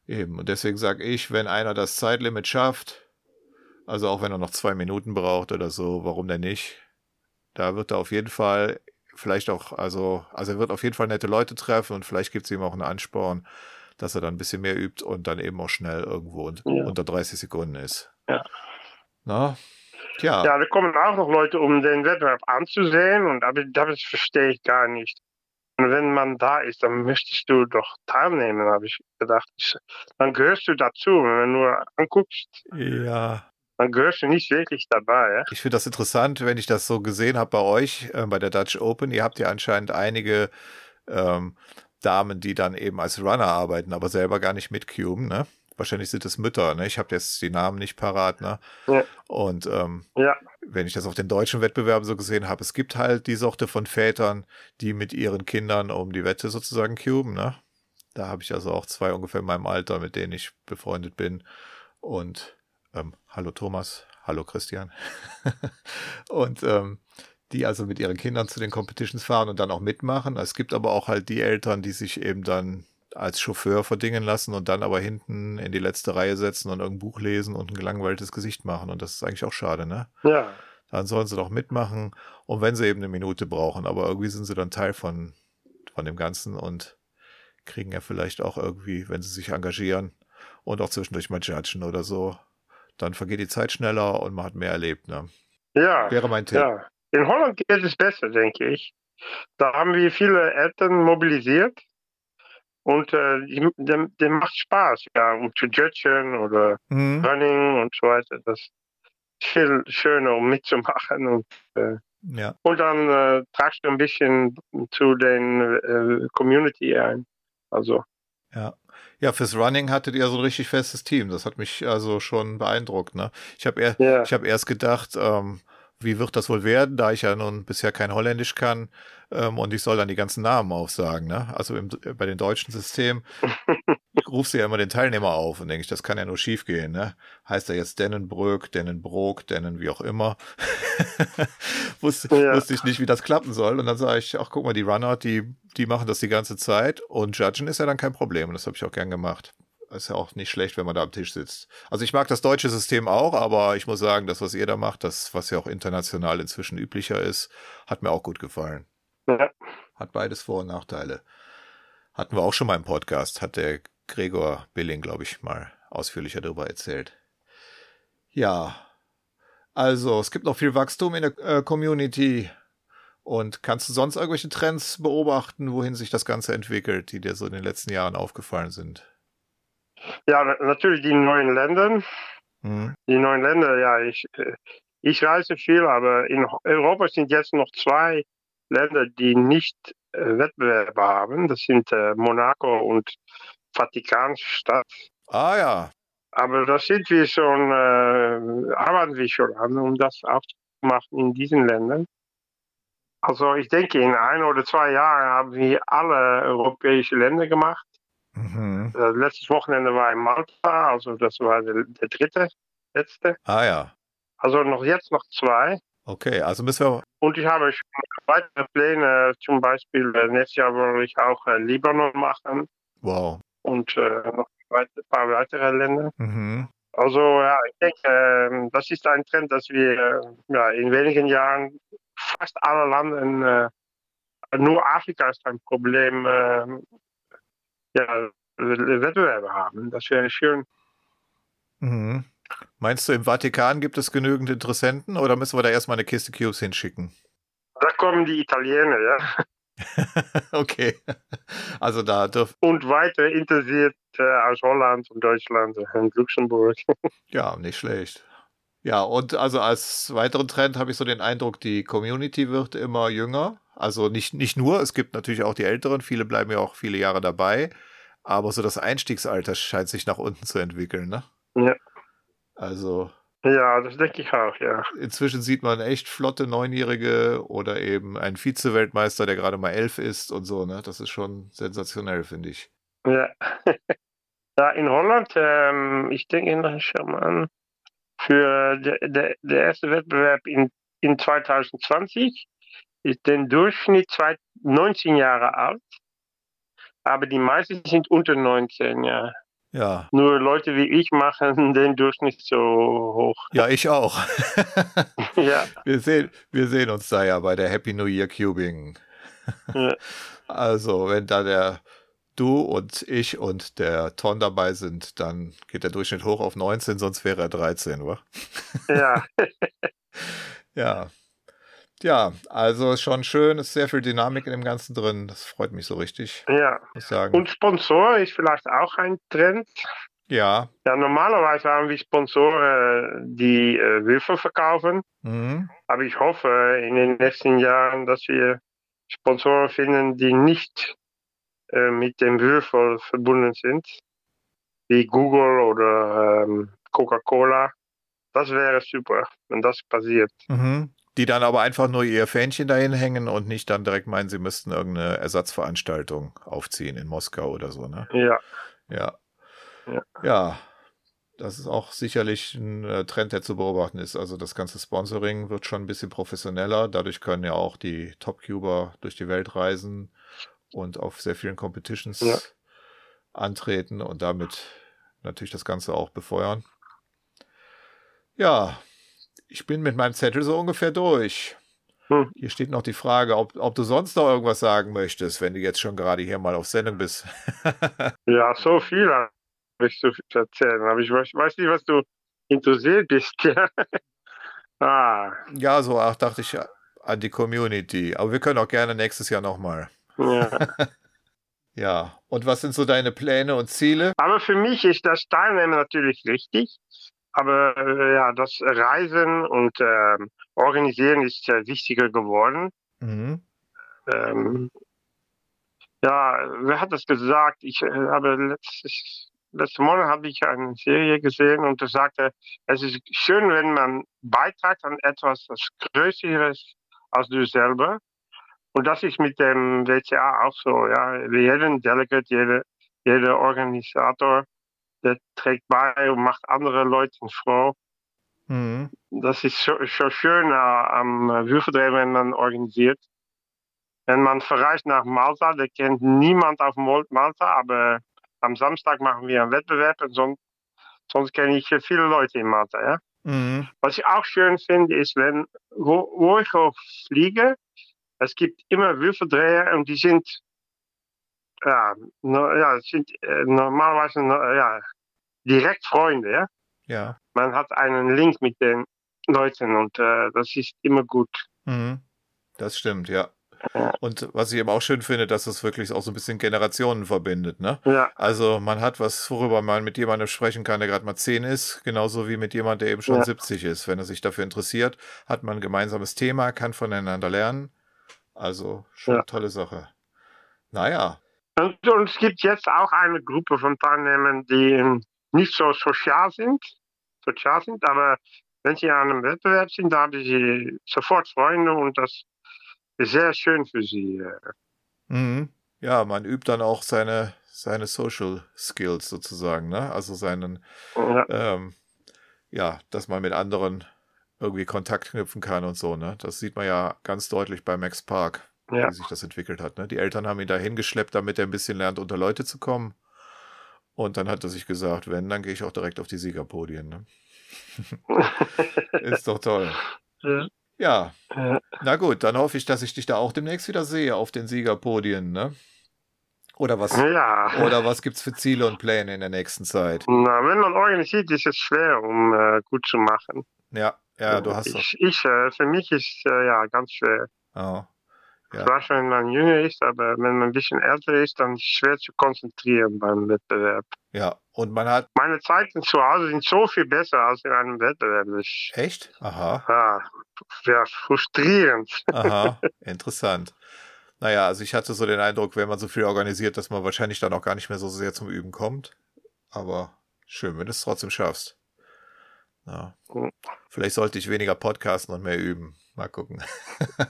Eben. Und deswegen sage ich, wenn einer das Zeitlimit schafft, also auch wenn er noch zwei Minuten braucht oder so, warum denn nicht? Da wird er auf jeden Fall vielleicht auch, also, also er wird auf jeden Fall nette Leute treffen und vielleicht gibt es ihm auch einen Ansporn, dass er dann ein bisschen mehr übt und dann eben auch schnell irgendwo ja. unter 30 Sekunden ist. Ja. Na? Tja. Ja, da kommen auch noch Leute, um den Wettbewerb anzusehen und aber das verstehe ich gar nicht. Und wenn man da ist, dann möchtest du doch teilnehmen, habe ich gedacht. Dann gehörst du dazu. Wenn du nur anguckst, ja. dann gehörst du nicht wirklich dabei. Ja? Ich finde das interessant, wenn ich das so gesehen habe bei euch, äh, bei der Dutch Open. Ihr habt ja anscheinend einige ähm, Damen, die dann eben als Runner arbeiten, aber selber gar nicht mit Cuben, ne? Wahrscheinlich sind es Mütter, ne? Ich habe jetzt die Namen nicht parat, ne? Ja. Und ähm, ja. wenn ich das auf den deutschen Wettbewerben so gesehen habe, es gibt halt die Sorte von Vätern, die mit ihren Kindern um die Wette sozusagen cuben, ne? Da habe ich also auch zwei ungefähr in meinem Alter, mit denen ich befreundet bin. Und ähm, hallo Thomas, hallo Christian. [LAUGHS] und ähm, die also mit ihren Kindern zu den Competitions fahren und dann auch mitmachen. Es gibt aber auch halt die Eltern, die sich eben dann als Chauffeur verdingen lassen und dann aber hinten in die letzte Reihe setzen und irgendein Buch lesen und ein gelangweiltes Gesicht machen. Und das ist eigentlich auch schade, ne? Ja. Dann sollen sie doch mitmachen. Und wenn sie eben eine Minute brauchen, aber irgendwie sind sie dann Teil von, von dem Ganzen und kriegen ja vielleicht auch irgendwie, wenn sie sich engagieren und auch zwischendurch mal judgen oder so, dann vergeht die Zeit schneller und man hat mehr erlebt, ne? Ja. Wäre mein Tipp. Ja. In Holland geht es besser, denke ich. Da haben wir viele Eltern mobilisiert und äh, dem, dem macht Spaß, ja, um zu judgen oder mhm. Running und so weiter. Das ist viel schöner, um mitzumachen. Und, äh, ja. und dann äh, tragst du ein bisschen zu den äh, Community ein. Also. Ja. Ja, fürs Running hattet ihr so ein richtig festes Team. Das hat mich also schon beeindruckt. Ne? Ich habe er, ja. ich hab erst gedacht, ähm, wie wird das wohl werden, da ich ja nun bisher kein Holländisch kann ähm, und ich soll dann die ganzen Namen aufsagen. Ne? Also im, bei den deutschen Systemen [LAUGHS] rufst du ja immer den Teilnehmer auf und denke ich, das kann ja nur schief gehen. Ne? Heißt er jetzt Dennenbröck, Dennenbrook, Dennen wie auch immer. [LAUGHS] wusste, ja. wusste ich nicht, wie das klappen soll. Und dann sage ich, ach guck mal, die Runner, die, die machen das die ganze Zeit und Judgen ist ja dann kein Problem. Und das habe ich auch gern gemacht ist ja auch nicht schlecht, wenn man da am Tisch sitzt. Also ich mag das deutsche System auch, aber ich muss sagen, das, was ihr da macht, das, was ja auch international inzwischen üblicher ist, hat mir auch gut gefallen. Ja. Hat beides Vor- und Nachteile. Hatten wir auch schon mal im Podcast, hat der Gregor Billing, glaube ich, mal ausführlicher darüber erzählt. Ja, also es gibt noch viel Wachstum in der äh, Community. Und kannst du sonst irgendwelche Trends beobachten, wohin sich das Ganze entwickelt, die dir so in den letzten Jahren aufgefallen sind? Ja, natürlich die neuen Länder. Mhm. Die neuen Länder, ja, ich, äh, ich reise viel, aber in Europa sind jetzt noch zwei Länder, die nicht äh, Wettbewerbe haben. Das sind äh, Monaco und Vatikanstadt. Ah ja. Aber da sind wir schon, äh, arbeiten wir schon an, um das aufzumachen in diesen Ländern. Also ich denke, in ein oder zwei Jahren haben wir alle europäische Länder gemacht. Mhm. Äh, letztes Wochenende war in Malta, also das war der, der dritte, letzte. Ah ja. Also noch jetzt noch zwei. Okay, also müssen wir. Und ich habe schon weitere Pläne, zum Beispiel äh, nächstes Jahr will ich auch äh, Libanon machen. Wow. Und äh, noch ein paar weitere Länder. Mhm. Also ja, ich denke, äh, das ist ein Trend, dass wir ja, in wenigen Jahren fast alle Länder, nur Afrika ist ein Problem, äh, ja, Wettbewerbe haben. Das wäre schön. Mhm. Meinst du, im Vatikan gibt es genügend Interessenten oder müssen wir da erstmal eine Kiste Cubes hinschicken? Da kommen die Italiener, ja. [LAUGHS] okay. Also da dürfen. Und weiter interessiert äh, aus Holland und Deutschland und Luxemburg. [LAUGHS] ja, nicht schlecht. Ja, und also als weiteren Trend habe ich so den Eindruck, die Community wird immer jünger. Also nicht, nicht nur, es gibt natürlich auch die Älteren, viele bleiben ja auch viele Jahre dabei, aber so das Einstiegsalter scheint sich nach unten zu entwickeln, ne? Ja. Also. Ja, das denke ich auch, ja. Inzwischen sieht man echt flotte Neunjährige oder eben einen Vize-Weltmeister, der gerade mal elf ist und so, ne? Das ist schon sensationell, finde ich. Ja. [LAUGHS] ja, in Holland, ähm, ich denke, schau mal an, für der, der, der erste Wettbewerb in, in 2020 ist der Durchschnitt 19 Jahre alt, aber die meisten sind unter 19 Jahre. Ja. Nur Leute wie ich machen [LAUGHS] den Durchschnitt so hoch. Ja, ich auch. [LAUGHS] ja. Wir sehen, wir sehen uns da ja bei der Happy New Year Cubing. Ja. [LAUGHS] Also, wenn da der du und ich und der Ton dabei sind, dann geht der Durchschnitt hoch auf 19, sonst wäre er 13, oder? Ja. ja. Ja, also schon schön, ist sehr viel Dynamik in dem Ganzen drin. Das freut mich so richtig. Ja. Muss ich sagen. Und Sponsor ist vielleicht auch ein Trend. ja. Ja, normalerweise haben wir Sponsoren, die äh, Würfel verkaufen. Mhm. Aber ich hoffe in den nächsten Jahren, dass wir Sponsoren finden, die nicht äh, mit dem Würfel verbunden sind, wie Google oder ähm, Coca-Cola. Das wäre super, wenn das passiert. Mhm. Die dann aber einfach nur ihr Fähnchen dahin hängen und nicht dann direkt meinen, sie müssten irgendeine Ersatzveranstaltung aufziehen in Moskau oder so, ne? Ja. Ja. Ja. Ja. Das ist auch sicherlich ein äh, Trend, der zu beobachten ist. Also das ganze Sponsoring wird schon ein bisschen professioneller. Dadurch können ja auch die Top-Cuber durch die Welt reisen und auf sehr vielen Competitions Ja. antreten und damit natürlich das Ganze auch befeuern. Ja, ich bin mit meinem Zettel so ungefähr durch. Hm. Hier steht noch die Frage, ob, ob du sonst noch irgendwas sagen möchtest, wenn du jetzt schon gerade hier mal auf Sendung bist. [LAUGHS] Ja, so viel habe ich zu erzählen. Aber ich weiß, nicht, was du interessiert bist. [LAUGHS] Ja. ah, ja, so ach, dachte ich an die Community. Aber wir können auch gerne nächstes Jahr nochmal. ja. [LAUGHS] Ja, und was sind so deine Pläne und Ziele? Aber für mich ist das Teilnehmen natürlich richtig. Aber äh, ja, das Reisen und ähm, Organisieren ist äh, wichtiger geworden. Mhm. Ähm, ja, wer hat das gesagt? Ich äh, habe letztes, letzten Monat habe ich eine Serie gesehen und da sagte, es ist schön, wenn man beiträgt an etwas, das größer ist als du selber. Und das ist mit dem WCA auch so. Ja, jeden Delegate, jeder, jeder Organisator, der trägt bei und macht andere Leute froh. Mhm. Das ist so, so schön äh, am Würfeldrehen, wenn man organisiert. Wenn man verreist nach Malta, da kennt niemand auf Malta, aber am Samstag machen wir einen Wettbewerb und sonst, sonst kenne ich viele Leute in Malta. Ja? Mhm. Was ich auch schön finde, ist, wenn, wo, wo ich auch fliege, es gibt immer Würfeldreher und die sind, ja, no, ja, sind äh, normalerweise no, ja, direkt Freunde. Ja? Ja. Man hat einen Link mit den Leuten und äh, das ist immer gut. Mhm. Das stimmt, ja. Und was ich eben auch schön finde, dass es wirklich auch so ein bisschen Generationen verbindet, ne? Ja. Also man hat was, worüber man mit jemandem sprechen kann, der gerade mal 10 ist, genauso wie mit jemandem, der eben schon Ja. 70 ist. Wenn er sich dafür interessiert, hat man ein gemeinsames Thema, kann voneinander lernen. Also schon Ja. eine tolle Sache. Naja. Und, und es gibt jetzt auch eine Gruppe von Teilnehmern, die ähm, nicht so sozial sind, sozial sind, aber wenn sie an einem Wettbewerb sind, da haben sie sofort Freunde und das ist sehr schön für sie. äh. Mhm. Ja, man übt dann auch seine, seine Social Skills sozusagen, ne? Also seinen, Ja. ähm, ja, dass man mit anderen irgendwie Kontakt knüpfen kann und so, ne? Das sieht man ja ganz deutlich bei Max Park, Ja. wie sich das entwickelt hat, ne? Die Eltern haben ihn da hingeschleppt, damit er ein bisschen lernt, unter Leute zu kommen. Und dann hat er sich gesagt, wenn, dann gehe ich auch direkt auf die Siegerpodien, ne? [LAUGHS] Ist doch toll. Ja. Ja. Na gut, dann hoffe ich, dass ich dich da auch demnächst wieder sehe auf den Siegerpodien, ne? Oder was? Ja. Oder was gibt's für Ziele und Pläne in der nächsten Zeit? Na, wenn man organisiert, ist es schwer, um äh, gut zu machen. Ja, ja, du hast doch. ich, ich, äh, Für mich ist äh, ja ganz schwer. Oh, ja. Zwar schon, wenn man jünger ist, aber wenn man ein bisschen älter ist, dann ist es schwer zu konzentrieren beim Wettbewerb. Ja, und man hat. Meine Zeiten zu Hause sind so viel besser als in einem Wettbewerb. Echt? Aha. ja, ja, frustrierend. Aha, [LAUGHS] interessant. Naja, also ich hatte so den Eindruck, wenn man so viel organisiert, dass man wahrscheinlich dann auch gar nicht mehr so sehr zum Üben kommt. Aber schön, wenn du es trotzdem schaffst. Ja. Vielleicht sollte ich weniger podcasten und mehr üben. Mal gucken.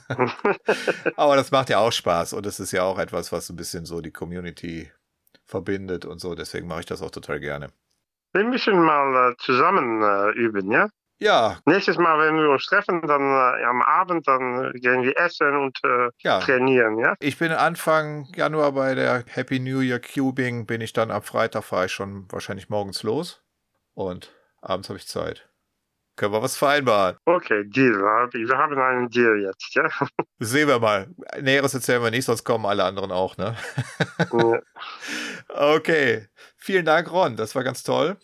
[LAUGHS] Aber das macht ja auch Spaß und es ist ja auch etwas, was ein bisschen so die Community verbindet und so. Deswegen mache ich das auch total gerne. Wir müssen mal äh, zusammen äh, üben, ja? Ja. Nächstes Mal, wenn wir uns treffen, dann äh, am Abend, dann gehen wir essen und äh, Ja. trainieren, ja? Ich bin Anfang Januar bei der Happy New Year Cubing, bin ich dann am Freitag, fahre ich schon wahrscheinlich morgens los und abends habe ich Zeit. Können wir was vereinbaren? Okay, Deal. Wir haben einen Deal jetzt, ja? [LAUGHS] Sehen wir mal. Näheres erzählen wir nicht, sonst kommen alle anderen auch, ne? Ja. [LAUGHS] Okay. Vielen Dank, Ron. Das war ganz toll.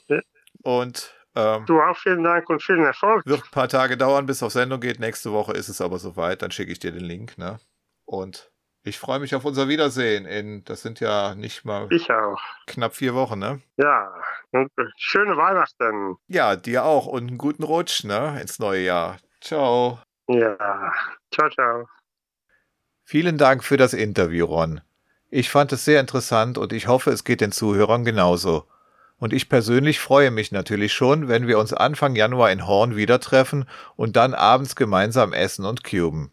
Und ähm, Du auch vielen Dank und vielen Erfolg. wird ein paar Tage dauern, bis auf Sendung geht. Nächste Woche ist es aber soweit. Dann schicke ich dir den Link, ne? Und ich freue mich auf unser Wiedersehen. In, das sind ja nicht mal Ich auch. knapp vier Wochen, ne? Ja, und äh, schöne Weihnachten. Ja, dir auch und einen guten Rutsch, ne? Ins neue Jahr. Ciao. Ja, ciao, ciao. Vielen Dank für das Interview, Ron. Ich fand es sehr interessant und ich hoffe, es geht den Zuhörern genauso. Und ich persönlich freue mich natürlich schon, wenn wir uns Anfang Januar in Horn wieder treffen und dann abends gemeinsam essen und cuben.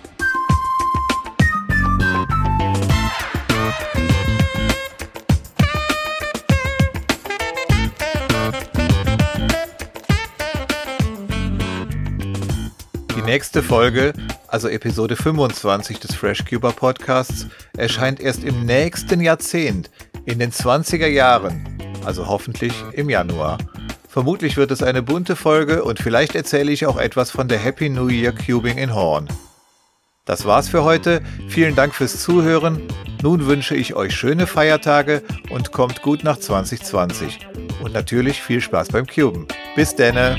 nächste Folge, also Episode 25 des FreshCuber Podcasts, erscheint erst im nächsten Jahrzehnt, in den 20er Jahren, also hoffentlich im Januar. Vermutlich wird es eine bunte Folge und vielleicht erzähle ich auch etwas von der Happy New Year Cubing in Horn. Das war's für heute. Vielen Dank fürs Zuhören. Nun wünsche ich euch schöne Feiertage und kommt gut nach 2020. Und natürlich viel Spaß beim Cuben. Bis denne!